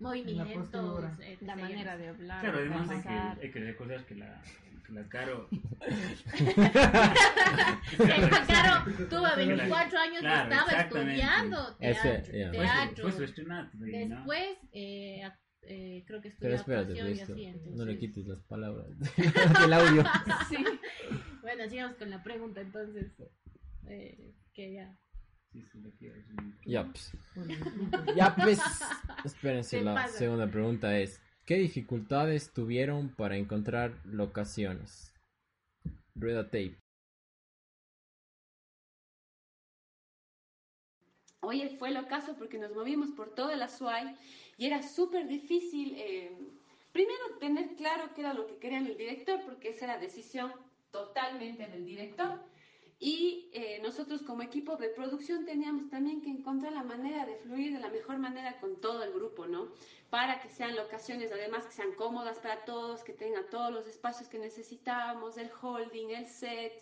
movimientos, postura. etc. La manera de hablar, claro, de además hay que, hay que recordar que la, que la Caro... Esa Caro tuvo 24 años Claro, y estaba estudiando Ese, teatro. Fue su- teatro. Su estrenado, ¿no? Después, eh, eh, creo que Pero estudió espérate, actuación y esto, así, entonces... no le quites las palabras del audio. Sí. Bueno, sigamos con la pregunta entonces. Eh, que ya. Sí, sí. Ya, pues. Ya, pues. Espérense, Se la pasa. segunda pregunta es: ¿Qué dificultades tuvieron para encontrar locaciones? Rueda tape. Oye, fue lo caso porque nos movimos por toda la SUAY y era súper difícil, eh, primero, tener claro qué era lo que quería el director, porque esa era decisión totalmente del director. Y eh, nosotros como equipo de producción teníamos también que encontrar la manera de fluir de la mejor manera con todo el grupo, ¿no? Para que sean locaciones, además, que sean cómodas para todos, que tengan todos los espacios que necesitábamos, el holding, el set,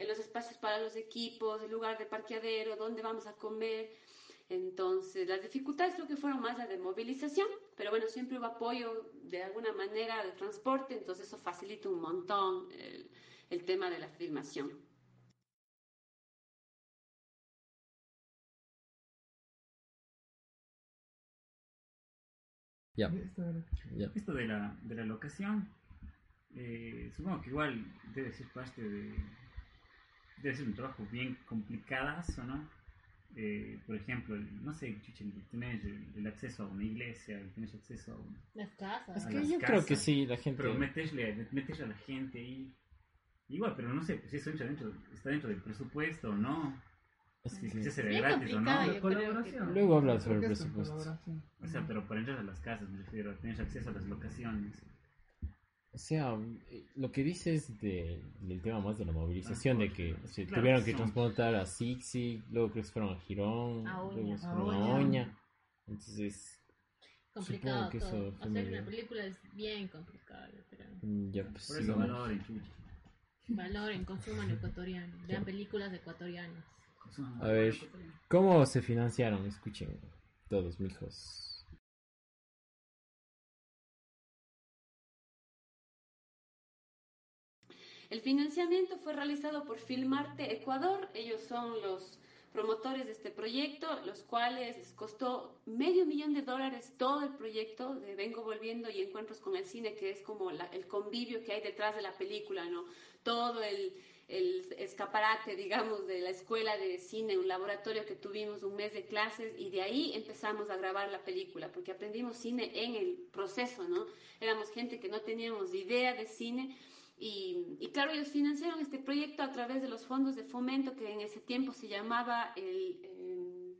eh, los espacios para los equipos, el lugar de parqueadero, dónde vamos a comer. Entonces, las dificultades creo que fueron más las de movilización, pero bueno, siempre hubo apoyo de alguna manera de transporte, entonces eso facilita un montón el, el tema de la filmación. Ya, ya. Esto de la, de la locación, eh, supongo que igual debe ser parte de... Debe ser un trabajo bien complicadazo, ¿no? Eh, por ejemplo, el- no sé, el tener el, el acceso a una iglesia, el tener acceso a un... Las casas. Es que las yo creo que casas, sí, la gente. Pero meterle, meterle a la gente ahí... Igual, pero no sé, pues si eso entra dentro, está dentro del presupuesto o no. es que Si sí. será Bien gratis o complicado, no. yo Colaboración. Luego hablas sobre el que presupuesto. O sea, pero para entrar a las casas me refiero, a tener acceso a las locaciones. O sea, eh, lo que dice es de, del tema más de la movilización, de que se Claro, tuvieron que transportar a Sixi, luego creo que se fueron a Girón, A Oña. luego fueron a Oña. Oña. Entonces, Complicado Supongo que todo. eso fue Hacer medio- una película es bien complicado, creo. mm, ya pues Por eso valoren. Valoren, consuman ecuatoriano. Vean películas ecuatorianas. A ver. ¿cómo se financiaron? Escuchen todos, mijos. El financiamiento fue realizado por Filmarte Ecuador. Ellos son los promotores de este proyecto, los cuales les costó medio millón de dólares todo el proyecto de Vengo Volviendo y Encuentros con el Cine, que es como el convivio que hay detrás de la película, ¿no? Todo el escaparate, digamos, de la escuela de cine, un laboratorio que tuvimos un mes de clases y de ahí empezamos a grabar la película, porque aprendimos cine en el proceso, ¿no? Éramos gente que no teníamos idea de cine y, y claro, ellos financiaron este proyecto a través de los fondos de fomento que en ese tiempo se llamaba el, eh,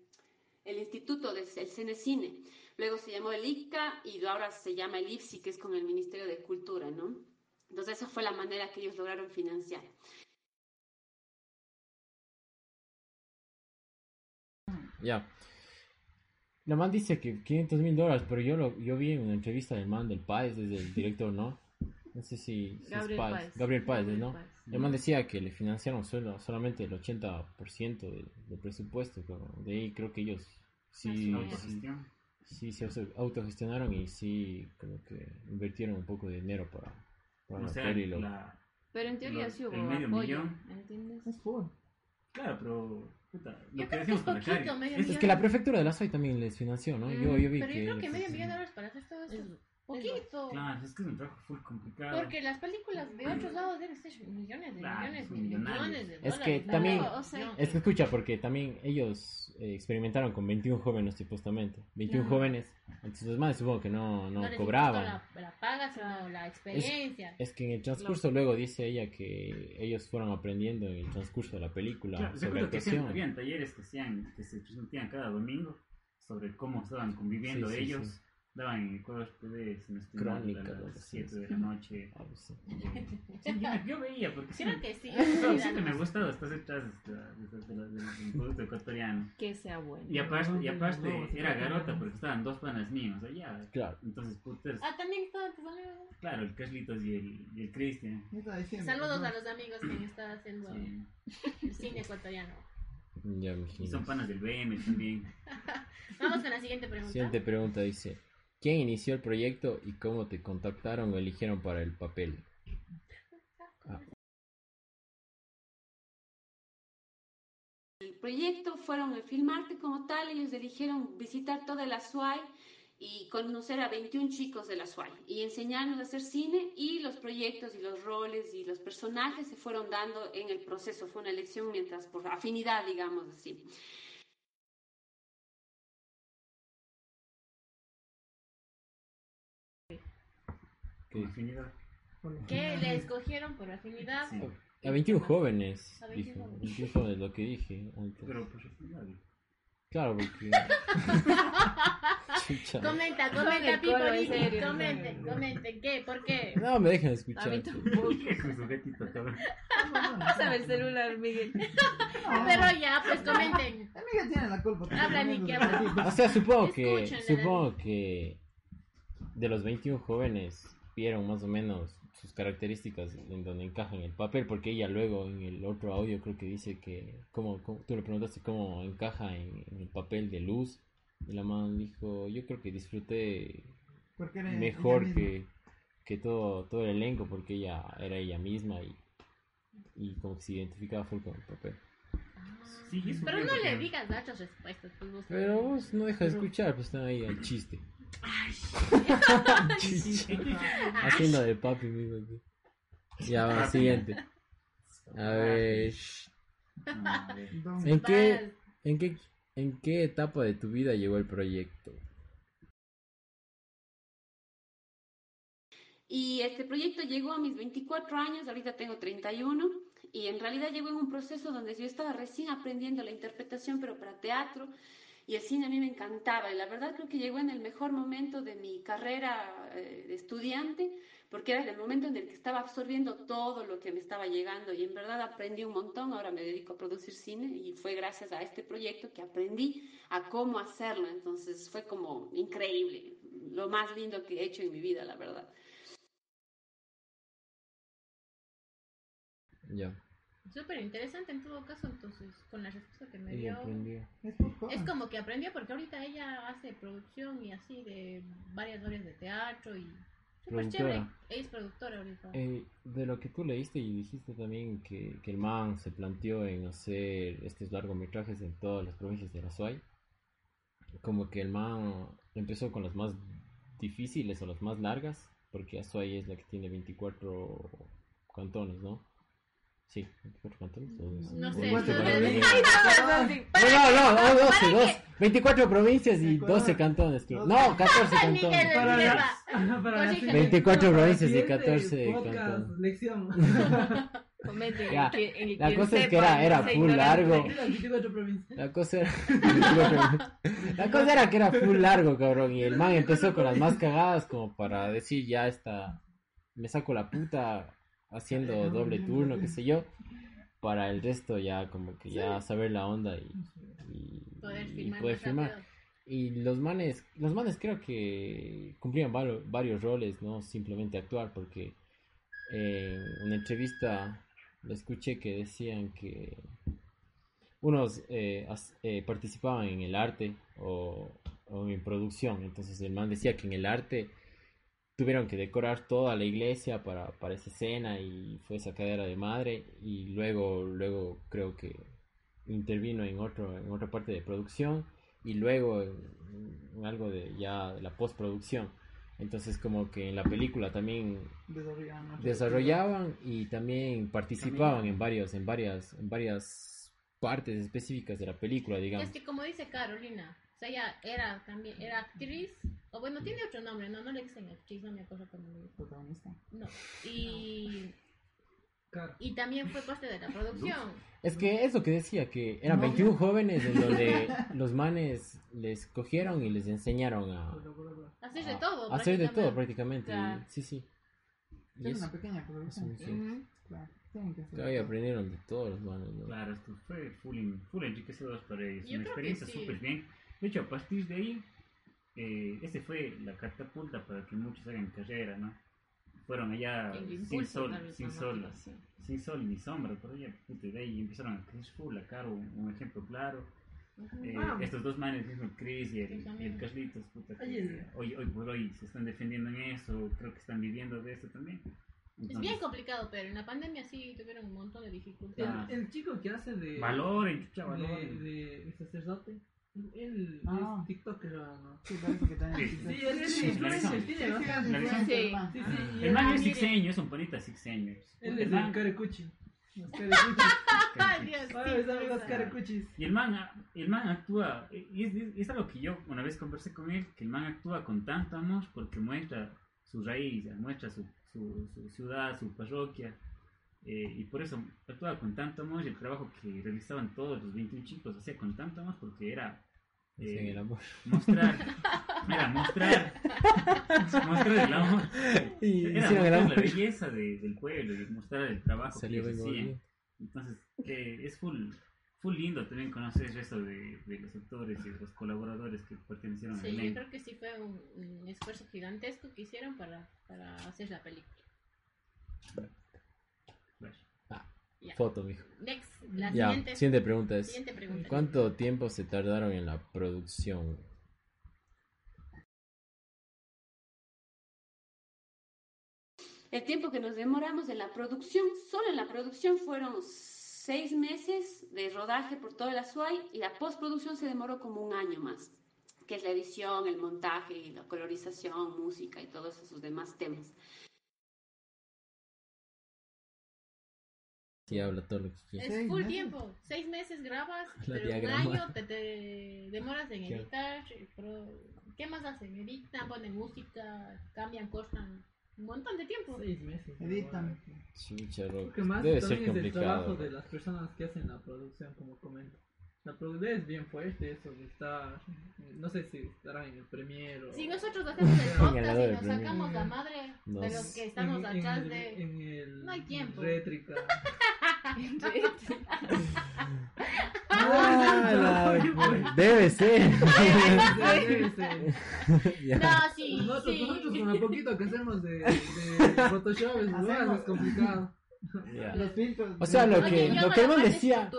el Instituto del el Cenecine. Luego se llamó el ICA y ahora se llama el IFSI, que es con el Ministerio de Cultura, ¿no? Entonces esa fue la manera que ellos lograron financiar. Ya. La man dice que 500 mil dólares, pero yo lo yo vi en una entrevista del man del Páez, desde el director, ¿no? No sé si, si es Gabriel Páez. Páez. Gabriel Páez, Gabriel ¿no? Páez. El man decía que le financiaron solo, solamente el 80% del, del presupuesto. pero de ahí creo que ellos sí, sí, sí se auto- autogestionaron y sí como que invirtieron un poco de dinero para, para O la sea, peli lo- la- Pero en teoría sí hubo medio apoyo, millón. ¿entiendes? Es full. Claro, pero. Puta, lo Yo que creo que decimos es poquito, es- Es que la prefectura de la SOI también les financió, ¿no? Yo, yo vi Pero que... yo creo que medio millón de dólares para hacer todo eso es poquito. Claro, es que es un trabajo full complicado. Porque las películas de otros lados deben ser millones de Claro, millones millones de Es dólares. que ¿no? también- Pero, o sea, Es que escucha, porque también ellos eh, experimentaron con 21 jóvenes supuestamente. 21 Claro. jóvenes. Entonces los más supongo que no, no cobraban. La, la paga, sino la experiencia. Es que en el transcurso luego dice ella que ellos fueron aprendiendo en el transcurso de la película Claro, sobre acuerda que actuación. habían talleres que, hacían, que se transmitían cada domingo sobre cómo estaban conviviendo Sí, sí, ellos. sí. Daban en si no estoy mal, Crónica, a las así, 7 de sí. la noche. Ah, pues sí. Sí, yo, yo veía, porque sí, Creo que sí. no, sí, siempre me gustado estar detrás de esta- de esta- de la- del del producto ecuatoriano. Que sea bueno. Y aparte, y aparte era garota porque estaban dos panas míos allá. Claro. Entonces, putas, Ah, también estaban tus amigos. claro, el Carlitos y el, y el Cristian. Saludos a los amigos que están haciendo Sí. el cine ecuatoriano. Ya me Y son panas del BM también. Vamos con la siguiente pregunta. Siguiente pregunta dice: ¿Quién inició el proyecto y cómo te contactaron o eligieron para el papel? El proyecto fueron el Filmarte como tal, ellos eligieron visitar toda la SUAY y conocer a 21 chicos de la SUAY y enseñarnos a hacer cine y los proyectos y los roles y los personajes se fueron dando en el proceso, fue una elección mientras por afinidad, digamos así. ¿Qué? Afinidad. Por lo ¿Qué general. le escogiron por afinidad? Sí. A 21 jóvenes, A 21 dijo. jóvenes. 21 jóvenes, lo que dije antes. Pero por afinidad. Claro, porque. Chucha. Comenta, comenta, Pipo, comenten, en serio. comenten, ¿qué? ¿Por qué? No, me dejan A escuchar. mí tampoco. Pásame el celular, Miguel. Pero ya, pues comenten. Amiga tiene la culpa. que Habla, pone habla. O sea, supongo que, supongo que de los 21 jóvenes vieron más o menos sus características en donde encaja en el papel, porque ella luego en el otro audio creo que dice que, cómo- tú le preguntaste cómo encaja en, en el papel de luz, y la man dijo, yo creo que disfruté mejor que, que todo, todo el elenco, porque ella era ella misma y, y como que se identificaba full con el papel. Sí, Pero no le digas gachas respuestas, pues vos. Pero vos no dejas de escuchar, pues están ahí al chiste. Haciendo de papi mismo aquí. Ya va, siguiente. A ver. ¿En qué, en qué, en qué etapa de tu vida llegó el proyecto? Y este proyecto llegó a mis 24 años, ahorita tengo 31, y en realidad llegó en un proceso donde yo estaba recién aprendiendo la interpretación, pero para teatro, y el cine a mí me encantaba. Y la verdad creo que llegó en el mejor momento de mi carrera eh, de estudiante, porque era el momento en el que estaba absorbiendo todo lo que me estaba llegando y en verdad aprendí un montón. Ahora me dedico a producir cine y fue gracias a este proyecto que aprendí a cómo hacerlo. Entonces fue como increíble, lo más lindo que he hecho en mi vida, la verdad. Ya. Súper interesante en todo caso, entonces, con la respuesta que me dio. aprendió. Es como que aprendió porque ahorita ella hace producción y así de varias obras de teatro y súper chévere. Ella es productora ahorita. Eh, de lo que tú leíste y dijiste también que, que el man se planteó en hacer estos largometrajes en todas las provincias de la SUAY, como que el man empezó con las más difíciles o las más largas, porque Azuay es la que tiene 24 cantones, ¿no? Sí, 24 cantones. No sé, no, no, o- no, No, no, no, 12, para 12, 24 provincias y Ecuador. 12 cantones. No, No, 14 Ay, Miguel, cantones. Para la- Sepa. para la Corrígeme. siguiente- 24 para la provincias y siguiente 14 podcast, cantones. lección. Comete Ya, el que- el la cosa es que era- era full largo. Las 24 provincias. La cosa era. la cosa era que era full largo, cabrón. Y el man empezó con las más cagadas como para decir ya está. Me saco la puta haciendo doble turno, qué sé yo. Para el resto ya como que ya saber la onda y, y- Poder y rápido. Y los manes, los manes creo que cumplían varios, varios roles, no simplemente actuar, porque eh, en una entrevista le escuché que decían que unos eh, as- eh, participaban en el arte o, o en producción, entonces el man decía que en el arte tuvieron que decorar toda la iglesia para, para esa escena y fue sacadera de madre y luego, luego creo que intervino en otro, en otra parte de producción y luego en, en algo de ya de la postproducción. Entonces como que en la película también desarrollaban y también participaban en varios, en varias, en varias partes específicas de la película, digamos. Es que como dice Carolina, o sea, ella era también, era actriz, o bueno, tiene otro nombre, no, no le dicen actriz, no me acuerdo cómo le dicen. protagonista. No. Y, Claro. y también fue parte de la producción. Es que es lo que decía, que eran 21 jóvenes en donde los manes les cogieron y les enseñaron a, Hacer de todo. a hacer de todo prácticamente. Claro. sí, sí. Y Es eso, una pequeña producción. eso, sí. Claro, que ahí aprendieron de todos los manes, ¿no? Claro, esto fue full, en- full enriquecedor para ellos. Yo Una experiencia sí. súper bien. De hecho, a partir de ahí, eh, ese fue la catapulta para que muchos hagan carrera, ¿no? Fueron allá sin sol, sin la sol, motivación. sin sol ni sombra, por allá, puta, y de ahí empezaron a crecer full, a Caro, un, un ejemplo claro. Eh, estos dos manes, el Chris y el, el. Carlitos, puta, que el- hoy, hoy por hoy se están defendiendo en eso, creo que están viviendo de eso también. Es bien Entonces, complicado, pero en la pandemia sí tuvieron un montón de dificultades. El, el chico que hace de. Valoren, chucha, de, de, de sacerdote. Él Ah. es TikToker, ¿no? Sí, parece que también. Sí. Sí, él es Sí, influencer, sí, tiene Sí, bastante. sí, Sí. sí, hermano. Sí, sí, y El man es sixeño, es un sixeño. Él El es man- el Carecuchi. Los Carecuchis. Ay, Dios, sí, mis amigos cosa. Carecuchis. Y el man, el man actúa, y es, es- es algo que yo una vez conversé con él, que el man actúa con tanto amor porque muestra su raíz, muestra su, su, su ciudad, su parroquia, eh, y por eso actúa con tanto amor y el trabajo que realizaban todos los 21 chicos, hacía con tanto amor porque era eh, el amor. mostrar, era mostrar, mostrar el amor, Y era el mostrar amor. la belleza de- del pueblo y mostrar el trabajo Salió que ellos hacían. Entonces, eh, es full, full lindo también conocer eso de, de los actores y de los colaboradores que pertenecieron al Sí, yo creo que sí fue un, un esfuerzo gigantesco que hicieron para, para hacer la película. Foto, mijo. Next, la siguiente, siguiente pregunta es: siguiente pregunta. ¿Cuánto tiempo se tardaron en la producción? El tiempo que nos demoramos en la producción, solo en la producción fueron seis meses de rodaje por toda la SUAY y la postproducción se demoró como un año más, que es la edición, el montaje, y la colorización, música y todos esos demás temas. Sí, habla todo lo que quieras. Es full meses. tiempo, seis meses grabas, La pero diagrama. un año te, te demoras en Claro. editar. pero ¿Qué más hacen? Editan, ponen música, cambian, cortan. Un montón de tiempo. Seis meses. Editan. Chucha, Creo que más Debe ser es el trabajo complicado. de las personas que hacen la producción, como comento. La producción es bien fuerte, eso de estar. No sé si estarán en el premier o. Si nosotros hacemos el podcast y nos premio. sacamos la madre de Nos- los que estamos en, atrás en el, de... En el, No hay tiempo. Rétrica. Ah, la- Debe ser. Debe ser. Ya. No, sí, Nosotros, sí. nosotros con lo poquito que hacemos de, de Photoshop es, Hacemos- es complicado. Ya. Los filtros. O sea, lo que, lo que parte decía,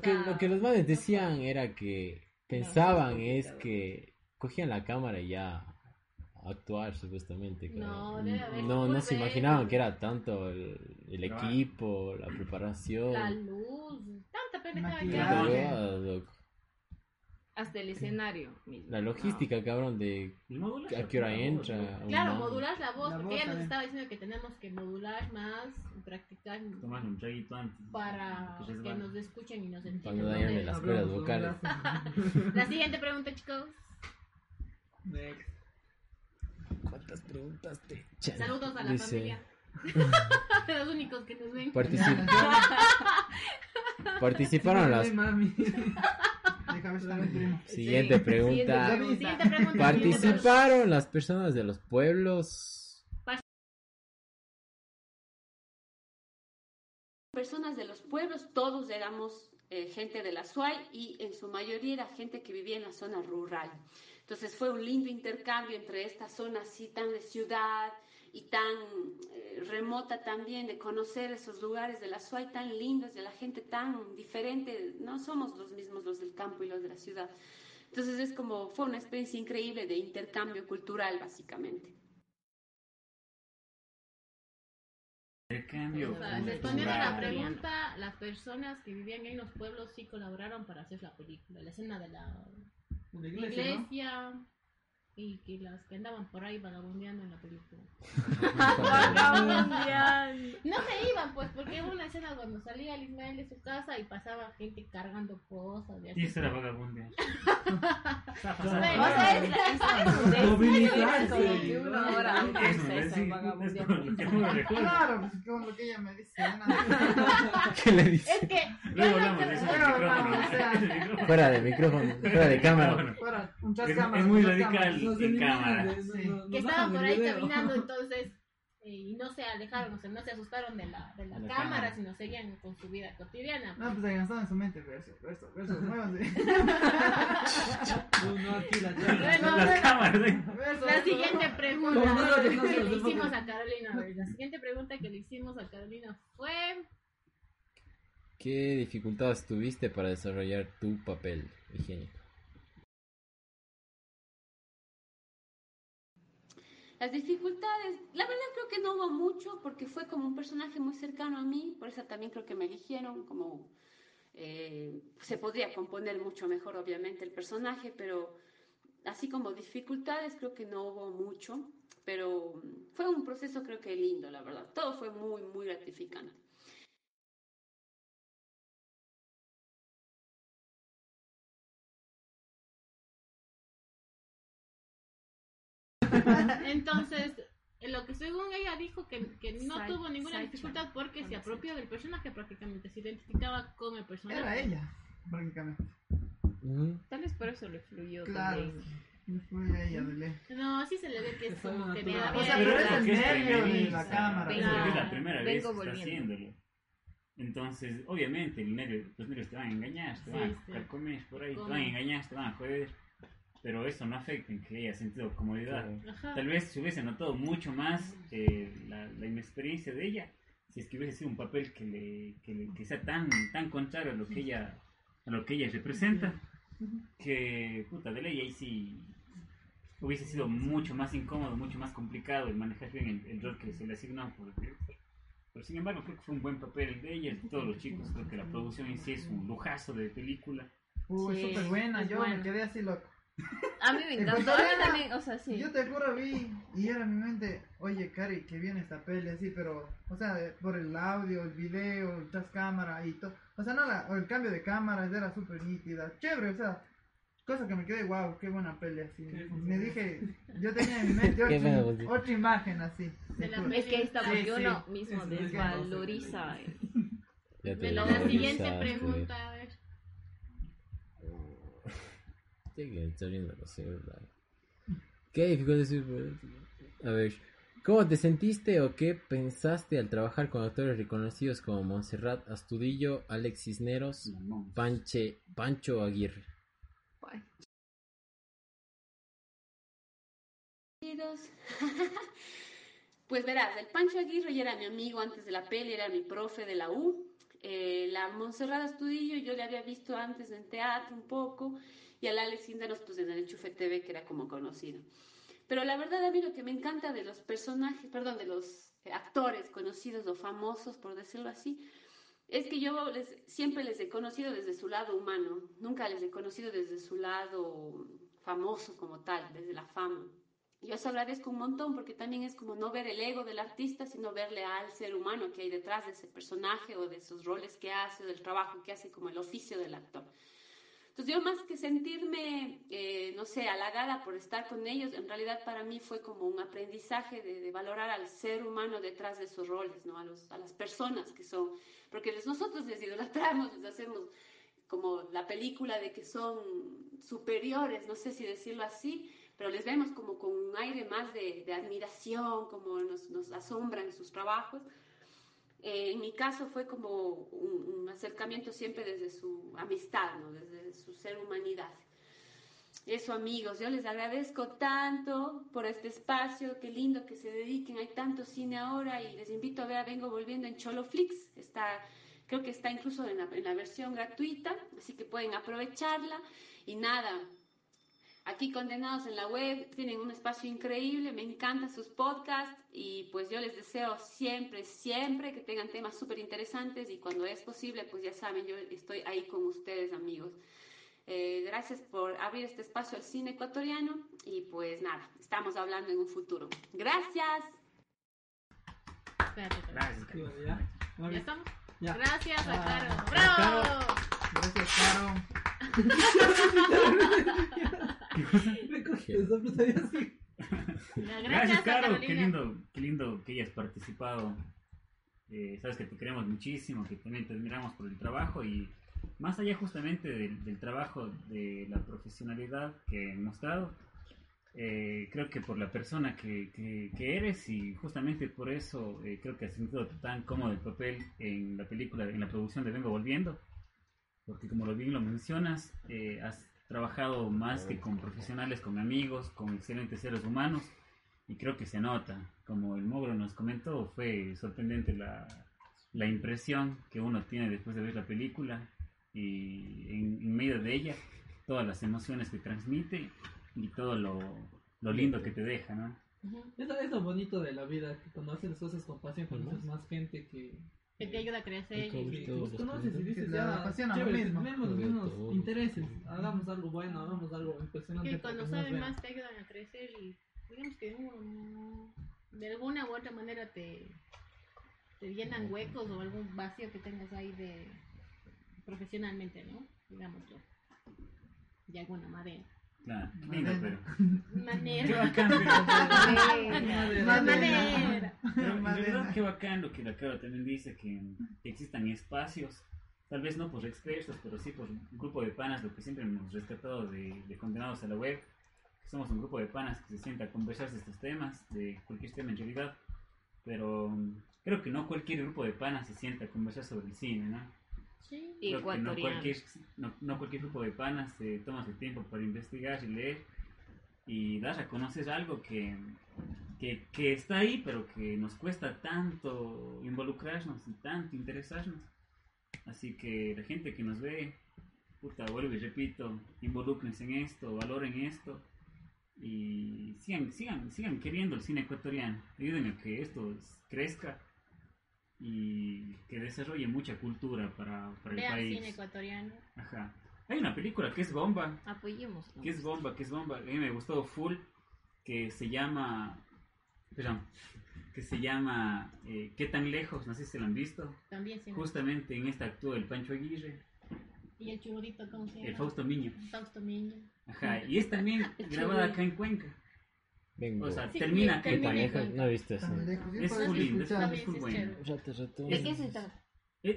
que, lo que los manes decían era que pensaban es que cogían la cámara y ya actuar supuestamente. claro. No, debe haber no, no se imaginaban que era tanto el, el equipo, la preparación. La luz, tanta pendejada que. Hasta el escenario mismo. La logística, cabrón, de a qué hora entra. Claro, modular la voz, La porque voz ella nos estaba diciendo que tenemos que modular más, y practicar. Tomar un traguito antes. para Que que nos escuchen y nos entiendan. dañarme las cuerdas vocales. La siguiente pregunta, chicos. Next. ¿Cuántas preguntas te echan? Saludos a la Dice, familia. Los únicos que nos ven. particip- participaron las Ay, mami. Déjame. Siguiente pregunta. Siguiente Siguiente pregunta. ¿Participaron las personas de los pueblos? personas de los pueblos, todos éramos eh, gente de la SUAY y en su mayoría era gente que vivía en la zona rural. Entonces fue un lindo intercambio entre esta zona así tan de ciudad y tan eh, remota también, de conocer esos lugares de la SUAY tan lindos, de la gente tan diferente, no somos los mismos los del campo y los de la ciudad. Entonces es como, fue una experiencia increíble de intercambio cultural básicamente. Intercambio. O sea, respondiendo a la pregunta, las personas que vivían en los pueblos sí colaboraron para hacer la película, la escena de la En la iglesia. Y que las que andaban por ahí vagabundeando en la película. No se iban, pues, porque hubo una escena cuando salía el Ismael de su casa y pasaba gente cargando cosas. Y así. Y eso era como vagabundeando. como. Claro, pues con lo que ella me dice. ¿Qué le dice? Es que Luego hablamos de eso. Fuera de micrófono, fuera de cámara. Fuera, un Es, muy radical en cámara. Sí. que estaban por ahí video. caminando, entonces, eh, y no se alejaron, o sea, no se asustaron de la, de la La cámara, cámara. sino seguían con su vida cotidiana. No, pues ahí estaba en su mente, verso, verso, verso, muévanse. No, no, aquí la siguiente pregunta que le hicimos a Carolina, a ver, la siguiente pregunta que le hicimos a Carolina fue, ¿Qué dificultades tuviste para desarrollar tu papel higiénico? Las dificultades, la verdad creo que no hubo mucho porque fue como un personaje muy cercano a mí, por eso también creo que me eligieron, como eh, se podría componer mucho mejor obviamente el personaje, pero así como dificultades creo que no hubo mucho, pero fue un proceso creo que lindo, la verdad, todo fue muy, muy gratificante. entonces, lo que según ella dijo que, que no Sai- tuvo ninguna dificultad porque se apropió del personaje prácticamente, se identificaba con el personaje. Era ella, prácticamente. Tal vez por eso le fluyó Claro. también. No, sí se le ve que es como que le natural. da O sea, pero es el nervio de la cámara. Es la primera vez que está haciéndolo. Entonces, obviamente, el nervio, los nervios te van a engañar, te van a sí. carcomer por ahí, te van a engañar, te van a joder. Pero eso no afecta en que haya sentido comodidad. Ajá. Tal vez se hubiese notado mucho más eh, la, la inexperiencia de ella si es que hubiese sido un papel que, le, que, le- que sea tan, tan contrario a lo que ella a lo que ella representa que puta de ley ahí sí hubiese sido mucho más incómodo, mucho más complicado el manejar bien el, el rol que se le asignó por el director. Pero sin embargo creo que fue un buen papel el de ella, el de todos los chicos, creo que la producción en sí es un lujazo de película. Uy, Sí, súper buena, es yo buena. me quedé así loco. A mí me encantó. A mí también, o sea, sí. Yo te juro vi y era en mi mente, oye Cari, que viene esta peli así, pero, o sea, de- por el audio, el video, el tras cámara y todo. O sea, no, la, o el cambio de cámaras era súper nítida, chévere, o sea, cosa que me quedé, wow, qué buena peli así. Me dije, yo tenía en mi mente buena otra, imagen así. Te la Es que Sí, porque sí. uno mismo Eso es desvaloriza. Ya te La siguiente pregunta, a ver. Sentiste que está abriendo los celulares. ¿Qué dificultades? A ver, ¿cómo te sentiste o qué pensaste al trabajar con actores reconocidos como Montserrat Astudillo, Alex Cisneros, La. Panche, Pancho Aguirre? Pues verás, el Pancho Aguirre ya era mi amigo antes de la peli, era mi profe de la U. Eh, la Montserrat Astudillo yo le había visto antes en teatro un poco y al Alex Cisneros pues en el Enchufe que era como conocido. Pero la verdad a mí lo que me encanta de los personajes, perdón, de los eh, actores conocidos o famosos, por decirlo así, es que yo les, siempre les he conocido desde su lado humano, nunca les he conocido desde su lado famoso como tal, desde la fama. Yo eso agradezco un montón porque también es como no ver el ego del artista, sino verle al ser humano que hay detrás de ese personaje o de esos roles que hace, del trabajo que hace como el oficio del actor. Entonces yo más que sentirme, eh, no sé, halagada por estar con ellos, en realidad para mí fue como un aprendizaje de, de valorar al ser humano detrás de esos roles, ¿no? A, los, a las personas que son, porque nosotros les idolatramos, les hacemos como la película de que son superiores, no sé si decirlo así, pero les vemos como con un aire más de, de admiración, como nos, nos asombran sus trabajos. Eh, en mi caso fue como un, un acercamiento siempre desde su amistad, ¿no? desde su ser humanidad. Eso amigos, yo les agradezco tanto por este espacio, qué lindo que se dediquen, hay tanto cine ahora y les invito a ver, vengo volviendo en Choloflix, está, creo que está incluso en la, en la versión gratuita, así que pueden aprovecharla y nada, Aquí condenados en la web tienen un espacio increíble, me encantan sus podcasts y pues yo les deseo siempre, siempre que tengan temas súper interesantes y cuando es posible, pues ya saben, yo estoy ahí con ustedes amigos. Eh, gracias por abrir este espacio al cine ecuatoriano y pues nada, estamos hablando en un futuro. Gracias. Gracias. Ya. Gracias a Ah. Caro. ¡Bravo! Gracias, Caro. Gracias, Caro. Carolina. Qué lindo, qué lindo que hayas participado. Eh, sabes que te queremos muchísimo, que también te admiramos por el trabajo y más allá justamente del, del trabajo, de la profesionalidad que has mostrado, eh, creo que por la persona que, que- que eres y justamente por eso eh, creo que has sentido tan cómodo el papel en la película, en la producción de Vengo Volviendo, porque como lo bien lo mencionas, eh, has trabajado más que con profesionales, con amigos, con excelentes seres humanos y creo que se nota, como el Mogro nos comentó, fue sorprendente la, la impresión que uno tiene después de ver la película y en, en medio de ella todas las emociones que transmite y todo lo, lo lindo que te deja, ¿no? Ujú. Eso es lo bonito de la vida, que cuando haces las cosas con pasión, conoces más gente que, Que te ayuda a crecer. Y- conoces y dices, ya, apasiona lo mismo. tenemos los mismos todo. intereses, hagamos algo bueno, hagamos algo impresionante. que cuando vean. más te ayudan a crecer y digamos que uno, de alguna u otra manera te, te llenan huecos o algún vacío que tengas ahí de profesionalmente, ¿no? Digámoslo. De alguna manera. Claro, qué lindo, pero... Qué Manera. bacán, pero- Manera. Pero qué bacán lo que la Caro también dice, que existan espacios, tal vez no por expertos, pero sí por un grupo de panas, lo que siempre hemos rescatado de, de Condenados a la Web, que somos un grupo de panas que se sienta a conversar de estos temas, de cualquier tema en realidad, pero mm, creo que no cualquier grupo de panas se sienta a conversar sobre el cine, ¿no? Sí. Creo que no cualquier, no, no cualquier grupo de panas se toma su tiempo para investigar y leer y dar a conocer algo que, que, que está ahí, pero que nos cuesta tanto involucrarnos y tanto interesarnos. Así que la gente que nos ve, puta, vuelvo y repito, involúcrense en esto, valoren esto y sigan, sigan, sigan queriendo el cine ecuatoriano. Ayuden a que esto crezca y que desarrolle mucha cultura para, para el país. cine ecuatoriano. Ajá. Hay una película que es bomba, Apoyemos. que es bomba, que es bomba. A mí me gustó full, que se llama, perdón, que se llama eh, ¿Qué tan lejos? No sé si se la han visto. También sí. Justamente en esta actúa el Pancho Aguirre, Y el churrito, ¿cómo se llama? el Fausto Miño. Fausto Miño. Ajá. Y es también grabada acá en Cuenca. Vengo. O sea, Sí, termina termina. pareja, no he visto eso. Es full lindo, es full, bueno. ¿De qué se trata?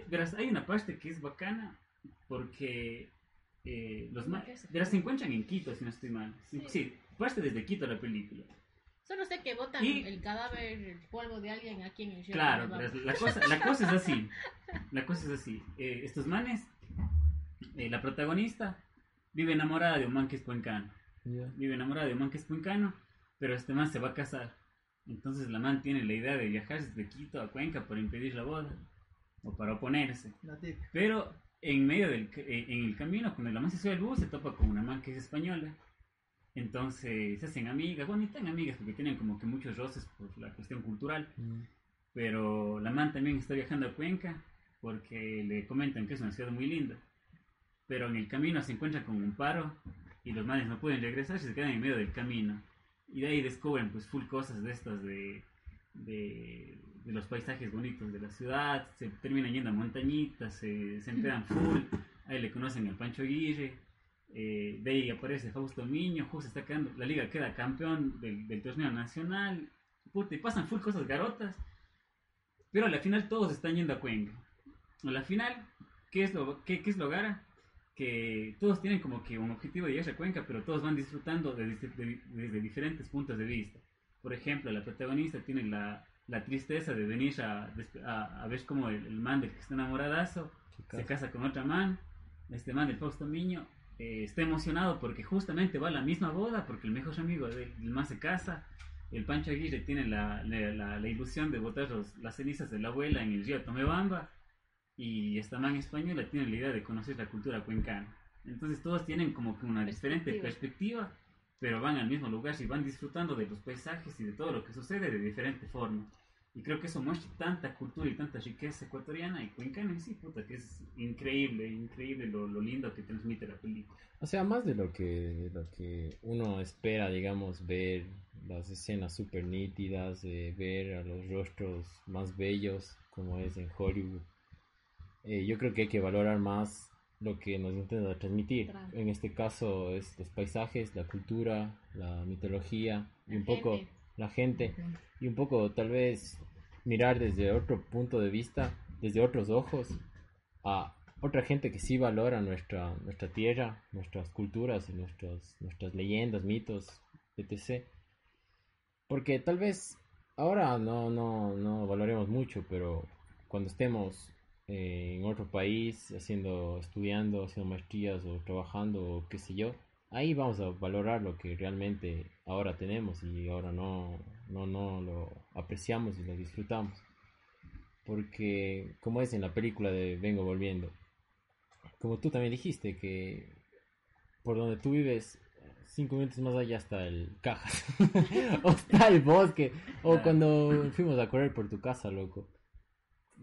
Verás, hay una parte que es bacana porque eh, los ¿Cómo ma- que se de las se encuentran en Quito, si no estoy mal. Sí, Sí. parte desde Quito la película. Solo sé que botan Y- el cadáver, el polvo de alguien aquí en el río. Claro, la cosa, la cosa es así. La cosa es así. Eh, estos manes, eh, la protagonista vive enamorada de un man que es cuencano. Ya. Vive enamorada de un man que es cuencano, pero este man se va a casar. Entonces la man tiene la idea de viajar desde Quito a Cuenca para impedir la boda o para oponerse. Pero en medio del eh, en el camino, cuando la man se sube al bus, se topa con una man que es española. Entonces se hacen amigas, bueno, ni tan amigas porque tienen como que muchos roces por la cuestión cultural. Mm. Pero la man también está viajando a Cuenca porque le comentan que es una ciudad muy linda. Pero en el camino se encuentran con un paro y los manes no pueden regresar y se quedan en medio del camino. Y de ahí descubren pues full cosas de estas de, de, de los paisajes bonitos de la ciudad. Se terminan yendo a montañitas, se, se enteran full. Ahí le conocen al Pancho Aguirre. eh, de ahí aparece Fausto Miño, justo está quedando, la liga queda campeón del, del torneo nacional. Puta, y pasan full cosas garotas. Pero a la final todos están yendo a Cuenca. A la final, ¿qué es lo, qué, qué es lo gara? Que todos tienen como que un objetivo de llegar a Cuenca, pero todos van disfrutando de- de- de- desde diferentes puntos de vista. Por ejemplo, la protagonista tiene la, la tristeza de venir a, a, a ver cómo el, el man del que está enamoradazo se casa con otra man. Este man del Fausto Miño eh, está emocionado porque justamente va a la misma boda, porque el mejor amigo del del man se casa. El Pancho Aguirre tiene la, la, la- la ilusión de botar los- las cenizas de la abuela en el río Tomebamba. Y esta man española tiene la idea de conocer la cultura cuencana. Entonces todos tienen como que una diferente Perspectiva. perspectiva, pero van al mismo lugar y van disfrutando de los paisajes y de todo lo que sucede de diferente forma. Y creo que eso muestra tanta cultura y tanta riqueza ecuatoriana y cuencana en sí, puta, que es increíble, increíble lo, lo lindo que transmite la película. O sea, más de lo que, de lo que uno espera, digamos, ver las escenas súper nítidas, de ver a los rostros más bellos, como es en Hollywood. Eh, yo creo que hay que valorar más lo que nos intenta transmitir. Claro. En este caso es los paisajes, la cultura, la mitología y La un poco gente. la gente y un poco tal vez mirar desde otro punto de vista, desde otros ojos, a otra gente que sí valora nuestra, nuestra tierra, nuestras culturas y nuestros, nuestras leyendas, mitos, etc. Porque tal vez ahora no, no, no valoremos mucho, pero cuando estemos eh, en otro país, haciendo, estudiando, haciendo maestrías o trabajando o qué sé yo, ahí vamos a valorar lo que realmente ahora tenemos y ahora no, no, no lo apreciamos y lo disfrutamos. Porque, como es en la película de Vengo Volviendo, como tú también dijiste, que por donde tú vives, cinco minutos más allá está el Cajas, o está el bosque, o cuando fuimos a correr por tu casa, loco.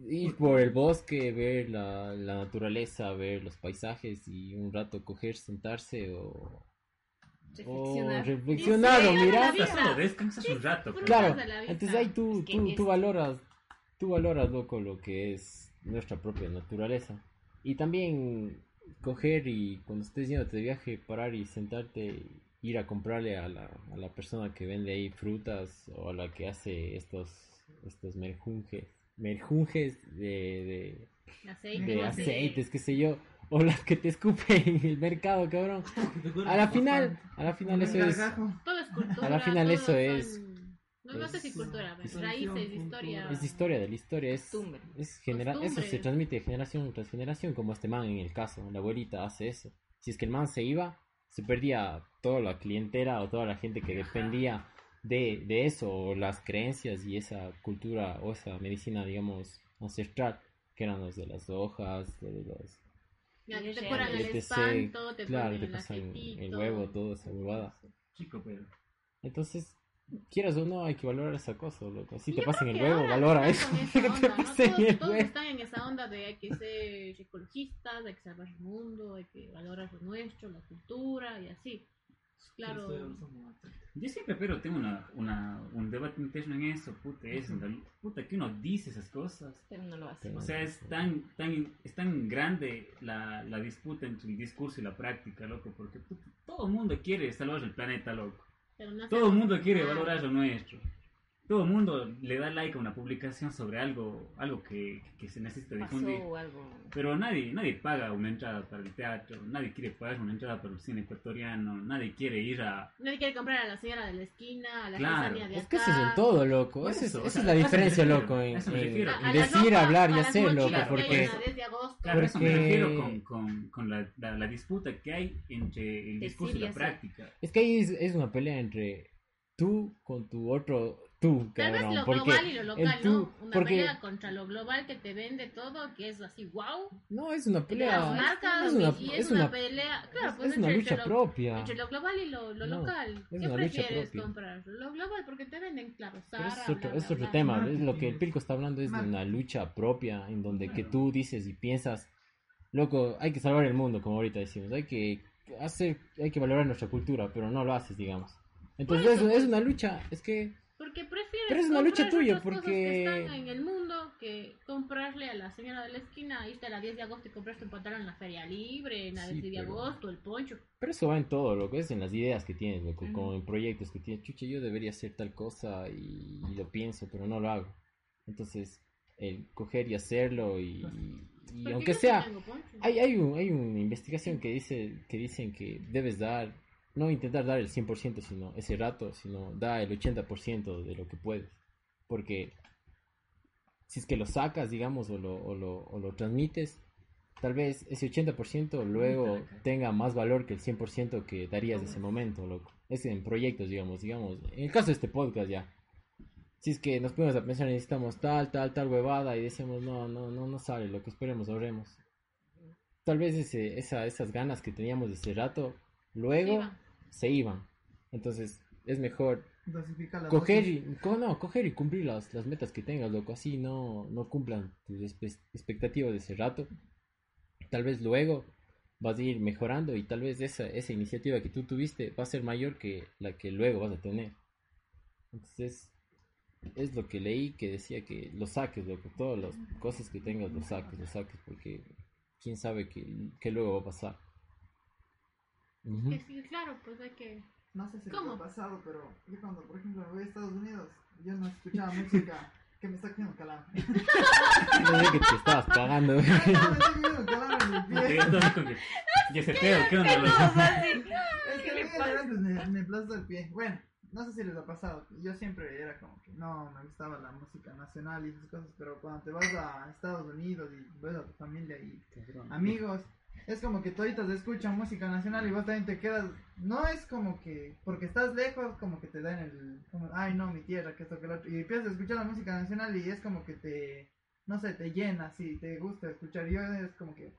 Ir por el bosque, ver la, la naturaleza, ver los paisajes y un rato coger, sentarse o, o Reflexionar. reflexionar o mirar. descansas un rato. Claro, entonces ahí tú, tú, tú valoras, tú valoras, loco, lo que es nuestra propia naturaleza. Y también coger y cuando estés yendo de viaje, parar y sentarte, ir a comprarle a la, a la persona que vende ahí frutas o a la que hace estos, estos merjunjes, merjunjes de, Aceite, de, de aceite. aceites, qué sé yo, o las que te escupen en el mercado, cabrón. A la final, a la final eso es... Todo es cultura. A la final eso son- es- No, no sé si cultura, pero es raíces, historia. Es historia de la historia, es, es genera- eso se transmite de generación tras generación, como este man en el caso, la abuelita hace eso. Si es que el man se iba, se perdía toda la clientela o toda la gente que dependía de, de eso, o las creencias y esa cultura o esa medicina, digamos, ancestral, que eran los de las hojas, de los... Ya, Y te curan el espanto, te claro, ponen te el pasan el huevo, toda esa huevada. Chico, pero. Entonces, quieras o no, hay que valorar esa cosa, loco. Si Y te yo pasan el huevo, valora eso. esa te onda, ¿no? Todos, el todos huevo. están en esa onda de hay que ser ecologistas, hay que salvar el mundo, hay que valorar lo nuestro, la cultura y así. Claro. Yo siempre, pero tengo una, una, un debate interno en eso, puta, es, en realidad- puta, que uno dice esas cosas. Pero no lo hace. O sea, es tan, tan, es tan grande la, la disputa entre el discurso y la práctica, loco, porque puta, todo el mundo quiere salvar el planeta, loco. pero no Todo el mundo quiere valorar lo nuestro. Todo el mundo le da like a una publicación sobre algo algo que, que se necesita difundir. Algo. Pero nadie nadie paga una entrada para el teatro, nadie quiere pagar una entrada para el cine ecuatoriano, nadie quiere ir a... Nadie quiere comprar a la señora de la esquina, a la Claro. de Es que acá. eso es en todo, loco. Por Esa es, eso, o esa sea, es la eso diferencia, refiero, loco, en, eso me en- refiero. A- en a la decir, ropa, hablar y hacer, loco, porque... hay en la 10 de agosto. Claro, a eso me Porque- refiero con, con, con la, la, la disputa que hay entre el discurso y y la práctica. Es que ahí es, es una pelea entre tú con tu otro tú, Tal vez cabrón. lo porque global y lo local, el tú- ¿no? Una porque pelea contra lo global que te vende todo, que es así, wow. no es una De las pelea, marcas, es una, y es es una, una, pelea. Claro, es- pues es una lucha entre lo, propia. entre lo global y lo, lo No, local. es ¿Qué una lucha prefieres comprar? Lo global, porque te venden, claro, Zara, es otro, bla, bla, es otro bla. tema, Marketing es lo que el Pilco está hablando es de una lucha propia en donde que tú dices y piensas, loco, hay que salvar el mundo, como ahorita decimos, hay que hacer, hay que valorar nuestra cultura, pero no lo haces, digamos. Entonces es, es pues. una lucha, es que Porque prefieres Pero es una lucha tuya, cosas porque- que están en el mundo que comprarle a la señora de la esquina, irte a la 10 de agosto y compraste un pantalón en la feria libre, en la Sí, 10 de pero- agosto, el poncho. Pero eso va en todo, lo que es en las ideas que tienes, loco, Ujú. como en proyectos que tienes. Chucha, yo debería hacer tal cosa y, y lo pienso, pero no lo hago. Entonces, el coger y hacerlo y, y Porque aunque sea... Hay, hay, un, hay una investigación que dice que dicen que debes dar, no intentar dar el 100% sino ese rato, sino da el 80% de lo que puedes. Porque si es que lo sacas, digamos, o lo, o lo, o lo transmites, tal vez ese 80% luego tenga más valor que el 100% que darías de ese momento, loco. Es en proyectos, digamos, digamos. En el caso de este podcast ya. Si es que nos ponemos a pensar, necesitamos tal, tal, tal huevada y decimos, no, no, no, no sale, lo que esperemos, ahorremos. Tal vez ese, esa, esas ganas que teníamos de ese rato, luego Sí. Se iban. Entonces, es mejor coger y, co- no, coger y cumplir las, las metas que tengas, loco. Así no, no cumplan tus expectativas de ese rato. Tal vez luego vas a ir mejorando y tal vez esa, esa iniciativa que tú tuviste va a ser mayor que la que luego vas a tener. Entonces, es lo que leí que decía que lo saques, loco. Todas las cosas que tengas, lo saques, lo saques, porque quién sabe qué, qué luego va a pasar. Ujú. Que sí, claro, pues hay que... No sé si ¿Cómo? les ha pasado, pero yo cuando, por ejemplo, voy a Estados Unidos, yo no escuchaba música que me está cogiendo calambre. No sé que te estabas cagando. No, me está cogiendo calambre en el pie. entonces, como que, ¿Y ese pedo? ¿Qué onda? Es que a me, me aplasta el pie. Bueno, no sé si les ha pasado. Yo siempre era como que no me gustaba la música nacional y esas cosas, pero cuando te vas a Estados Unidos y ves a tu familia y amigos, es como que toditos escuchan música nacional y vos también te quedas. No es como que, porque estás lejos, como que te dan el. Como, Ay, no, mi tierra, que esto, que lo otro. Y empiezas a escuchar la música nacional y es como que te. No sé, te llena, así, te gusta escuchar. Yo es como que.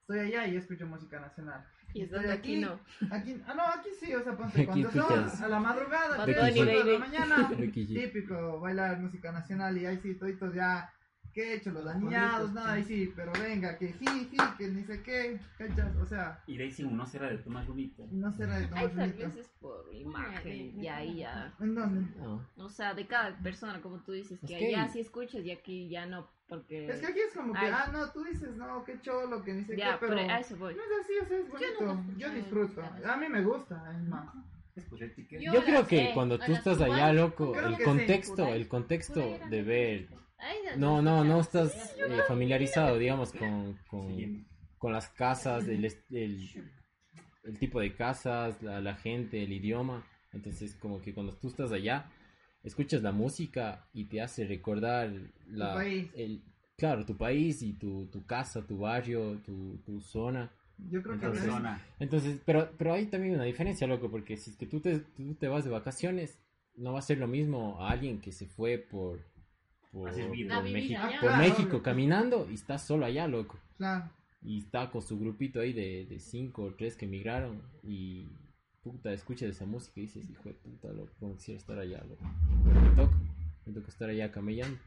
Estoy allá y escucho música nacional. Y Estoy estando aquí no. Aquí, ah, no, aquí sí, o sea, ponte, Aquí cuando escuchas son a la madrugada, de la mañana, típico, bailar música nacional y ahí sí, toditos ya, ¿qué he hecho? Los dañados, nada, ahí sí, pero venga, que jiji, que ni sé qué, cachas, o sea, Y de ahí sí uno será de tomar rumito. no será de Ay, tomar tal bonito. vez es por imagen y ahí ya. ¿En dónde? No. O sea, de cada persona, como tú dices, que Es que- allá sí escuchas y aquí ya no, porque... Es que aquí es como que, Ay. ah, no, tú dices, no, qué cholo, que ni sé ya, qué, pero pero a eso voy. no es así, o sea, es bonito, yo, disfruto, a mí me gusta, es más. Es por etiqueta. Yo creo que cuando tú estás allá, loco, el que sí, contexto, el contexto de que- ver, no, no, no estás eh, familiarizado, digamos, con, con, con las casas, el, el, el tipo de casas, la, la gente, el idioma. Entonces, como que cuando tú estás allá, escuchas la música y te hace recordar la, país. el, claro, tu país y tu, tu casa, tu barrio, tu, tu zona. Yo creo que Entonces- Persona. Entonces, pero, pero hay también una diferencia, loco, porque si es que tú te, tú te vas de vacaciones, no va a ser lo mismo a alguien que se fue por, por, México, allá. Ah, México caminando y está solo allá, loco. claro, Y está con su grupito ahí de, de cinco o tres que emigraron y puta, escucha esa música y dices, hijo de puta, loco, como quisiera estar allá, loco. Me toca, me toca estar allá camellando.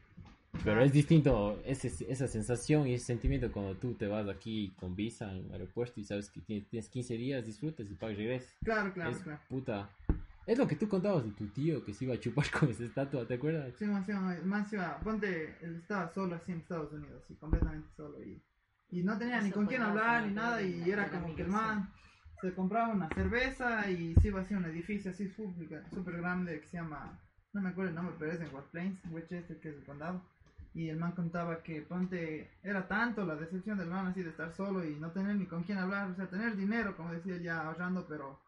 Pero es distinto ese, esa sensación y ese sentimiento cuando tú te vas aquí con visa en el aeropuerto y sabes que tienes, tienes 15 días, disfrutas y pagas y regresas. claro, claro, es claro. puta. Es lo que tú contabas de tu tío que se iba a chupar con esa estatua, ¿te acuerdas? Sí, más, sí, más, iba, ponte, él estaba solo así en Estados Unidos, sí, completamente solo y, y no tenía ni con quién hablar ni nada y era como que el man se compraba una cerveza y se iba hacia un edificio así súper grande que se llama, no me acuerdo el nombre, pero es en White Plains, Westchester, que es el condado. Y el man contaba que, ponte, era tanto la decepción del man así de estar solo y no tener ni con quién hablar, o sea, tener dinero, como decía él, ya ahorrando, pero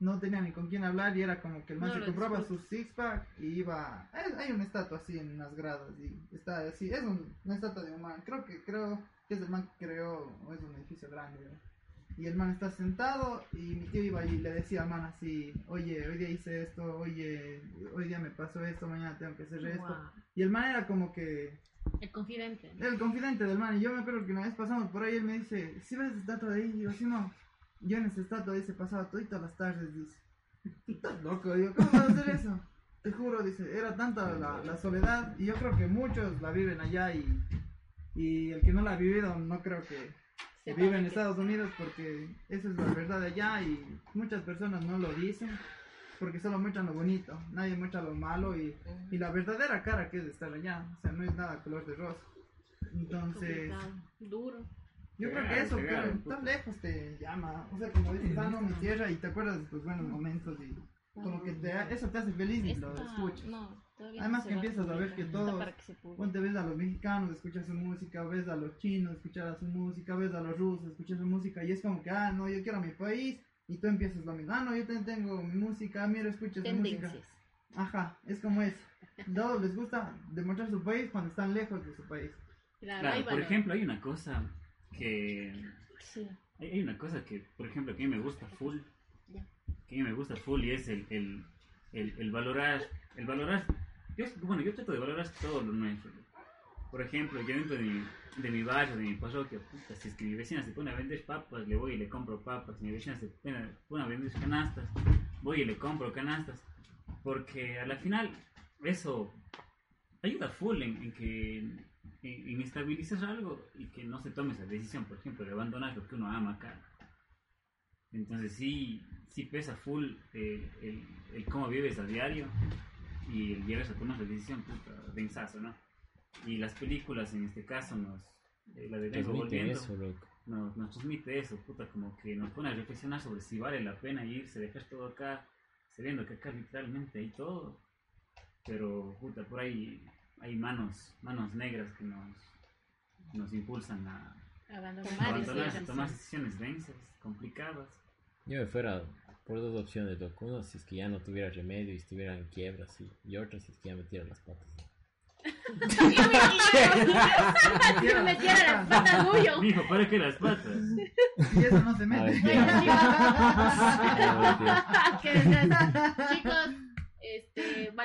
no tenía ni con quién hablar y era como que el man No se compraba disfruta. su six pack y iba, hay, hay una estatua así en las gradas y está así, es un- una estatua de un man, creo que, creo que es el man que creó, o es un edificio grande, ¿no? Y el man está sentado y mi tío iba y le decía al man así, oye, hoy día hice esto, oye, hoy día me pasó esto, mañana tengo que hacer esto. Guau. Y el man era como que El confidente. el confidente del man. Y yo me acuerdo que una vez pasamos por ahí, él me dice, si ves esa estatua de ahí? Y yo, si no, yo en esa estatua dice, pasaba toditas las tardes, dice. "Tú Estás loco, digo, ¿cómo vas a hacer eso? Te juro, dice, era tanta la, la soledad y yo creo que muchos la viven allá y, y el que no la ha vivido no creo que, que vive en. Estados Unidos porque esa es la verdad de allá y muchas personas no lo dicen porque solo muestran lo bonito, nadie muestra lo malo y, y la verdadera cara que es de estar allá, o sea, no es nada color de rosa. Entonces, Duro. Yo creo que Claro, eso, claro, tan lejos te llama, o sea, como dices, ah, no, mi tierra y te acuerdas de tus buenos momentos y como que te, eso te hace feliz y lo escuchas. no, todavía Además no que empiezas a ver que todos-. Ponte, ves a los mexicanos, escuchas su música, ves a los chinos, escuchas su música, ves a los rusos, escuchas su música, y es como que, ah, no, yo quiero mi país, y tú empiezas lo mismo, ah, no, yo también tengo mi música, mira, escuchas mi música. Tendencias. Ajá, es como es. Todos les gusta demostrar su país cuando están lejos de su país. Claro, por ejemplo, hay una cosa que Sí. Hay, hay una cosa que, por ejemplo, que a mí me gusta full. Que a mí me gusta full y es el, el, el, el valorar. El valorar. Yo, bueno, yo trato de valorar todo lo nuestro. Por ejemplo, yo dentro de mi, de mi barrio, de mi parroquia, puta, si es que mi vecina se pone a vender papas, le voy y le compro papas. Si mi vecina se pone, pone a vender canastas, voy y le compro canastas. Porque a la final, eso ayuda full en, en que en, en estabilizar algo y que no se tome esa decisión, por ejemplo, de abandonar lo que uno ama acá. Entonces sí, sí pesa full eh, el, el cómo vives a diario y el llegas a tomar la decisión, puta, densazo, ¿no? Y las películas en este caso nos, eh, la de Transmite Volviendo, eso, loco. nos, nos transmite eso, puta, como que nos pone a reflexionar sobre si vale la pena irse, dejar todo acá, sabiendo que acá literalmente hay todo, pero puta, por ahí hay manos, manos negras que nos, nos impulsan a Abandonar Tomar abandonar, a tomar decisiones densas, complicadas. Yo me fuera por dos opciones, loco. Uno, si es que ya no tuviera remedio y estuviera en quiebra, sí. Y otra, si es que ya me tira las patas. Que me metiera las patas tuyo. Mijo, ¿para qué las patas? Y eso no se mete. Chicos,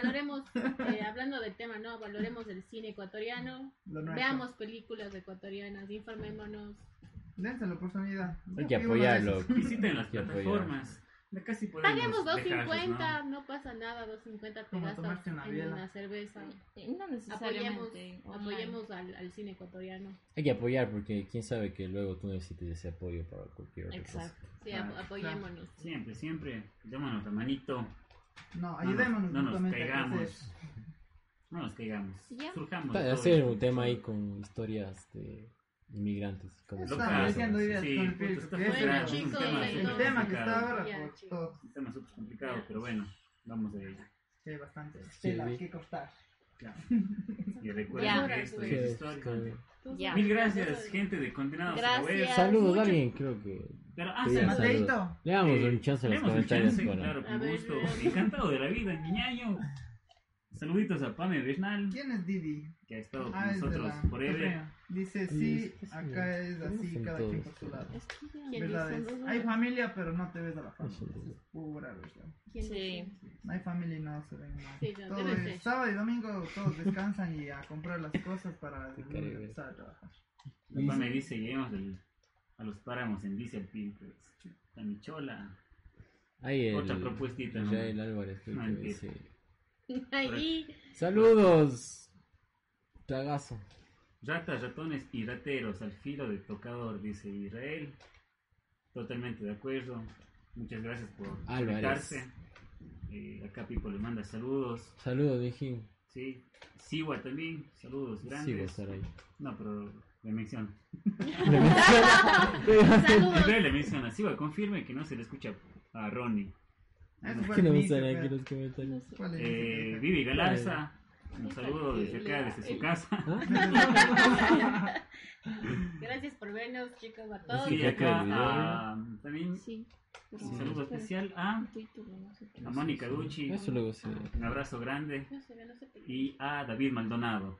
valoremos, eh, hablando del tema, ¿no? Valoremos el cine ecuatoriano. Veamos películas ecuatorianas, informémonos. Dense la oportunidad. Hay que apoyarlo. Visiten las plataformas. De casi Paguemos dejarlos, 2.50, ¿no? ¿no? pasa nada, 2.50 te Como gastas una en una cerveza. No Apoyemos, necesariamente. online. apoyemos al, al cine ecuatoriano. Hay que apoyar porque quién sabe que luego tú necesites ese apoyo para cualquier otra cosa. Exacto. Sí, Claro, ap- apoyémonos. Siempre, siempre, démonos la manito, No, ayudémonos no nos mutuamente a caigamos. no nos caigamos, Ya. surjamos. hacer un tema ahí con historias de inmigrantes. Como Estamos diciendo ideas sí, con el está que es Bueno, un tema el tema que está complicado, ahora, Ya, por chicos. todo. Un tema súper complicado, pero bueno, vamos a ello. Sí, hay bastante Sí, tela vi. que cortar. Claro. Y recuerden Ya. que esto Sí, es es histórico. Mil gracias, gente de Condenados a la. Web. Saludos, mucho. alguien, creo que. Pero, ah, Sí, Mateito. Mateito, Le damos Eh, un chance en los comentarios. chance, claro, con gusto. Encantado de la vida, ñaño. Saluditos a Pame Bernal, ¿quién es Didi? que ha estado con Ah, es de nosotros la forever. Corea. Dice, Sí, acá es ¿cómo así, cada quien por su lado. Es que ya- ¿Quién Verdad. Dos Hay familia, pero no te ves a la familia. Eso es. Pura verdad. ¿Quién Sí. dice? No hay familia y no se ven mal. Sí, Todo es- sábado y domingo todos descansan y a comprar las cosas para el empezar a trabajar. La Pame dice, lleguemos al- a los páramos en Diesel Pin, pues. La Michola. Ahí el, Otra propuestita, ¿no? Israel Álvarez, creo No que entiendo. dice. Ahí, Saludos. Tragazo. Ratas, ratones y rateros al filo de tocador, dice Israel. Totalmente de acuerdo. Muchas gracias por Álvarez. conectarse. Eh, acá Pipo le manda saludos. Saludos, Mijín. Sí. Siwa también, saludos grandes. estar ahí. no, pero le menciona. Le menciona- saludos. Israel le menciona. Siwa confirme que no se le escucha a Ronnie. ¿Qué me inicio, sale aquí los comentarios? ¿Cuál es Eh? Vivi Galarza, un saludo desde acá, desde su casa. Gracias por vernos, chicos, a todos. Y ya acá a- también Sí. un saludo especial a, a Mónica Ducci, sí. un abrazo grande. No sé, no sé qué. Y a David Maldonado.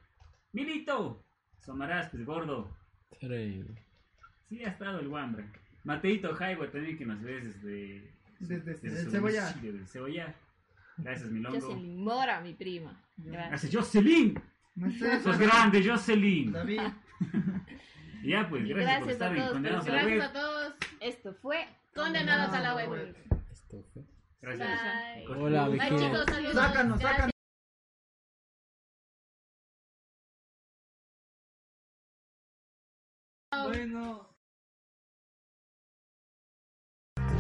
Milito, Somarás, pues gordo. Caray. Sí, ha estado el guambre. Mateito Jaibo también que nos ve desde... Desde el su Cebollar. domicilio, Desde Cebollar. Gracias, Milongo. Jocelyn Mora, mi prima. Gracias. Gracias, Jocelyn. No Sos grande, Jocelyn. David. Ya, pues, gracias, por gracias a estar en todos por Condenados a la Gracias Web. a todos. Esto fue Condenados a la web. Esto fue. Gracias. Bye. Hola, Bye, chicos, saludos. Sácanos, Gracias. sácanos.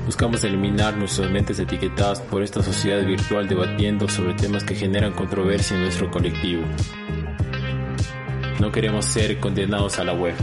Buscamos eliminar nuestras mentes etiquetadas por esta sociedad virtual debatiendo sobre temas que generan controversia en nuestro colectivo. No queremos ser condenados a la web.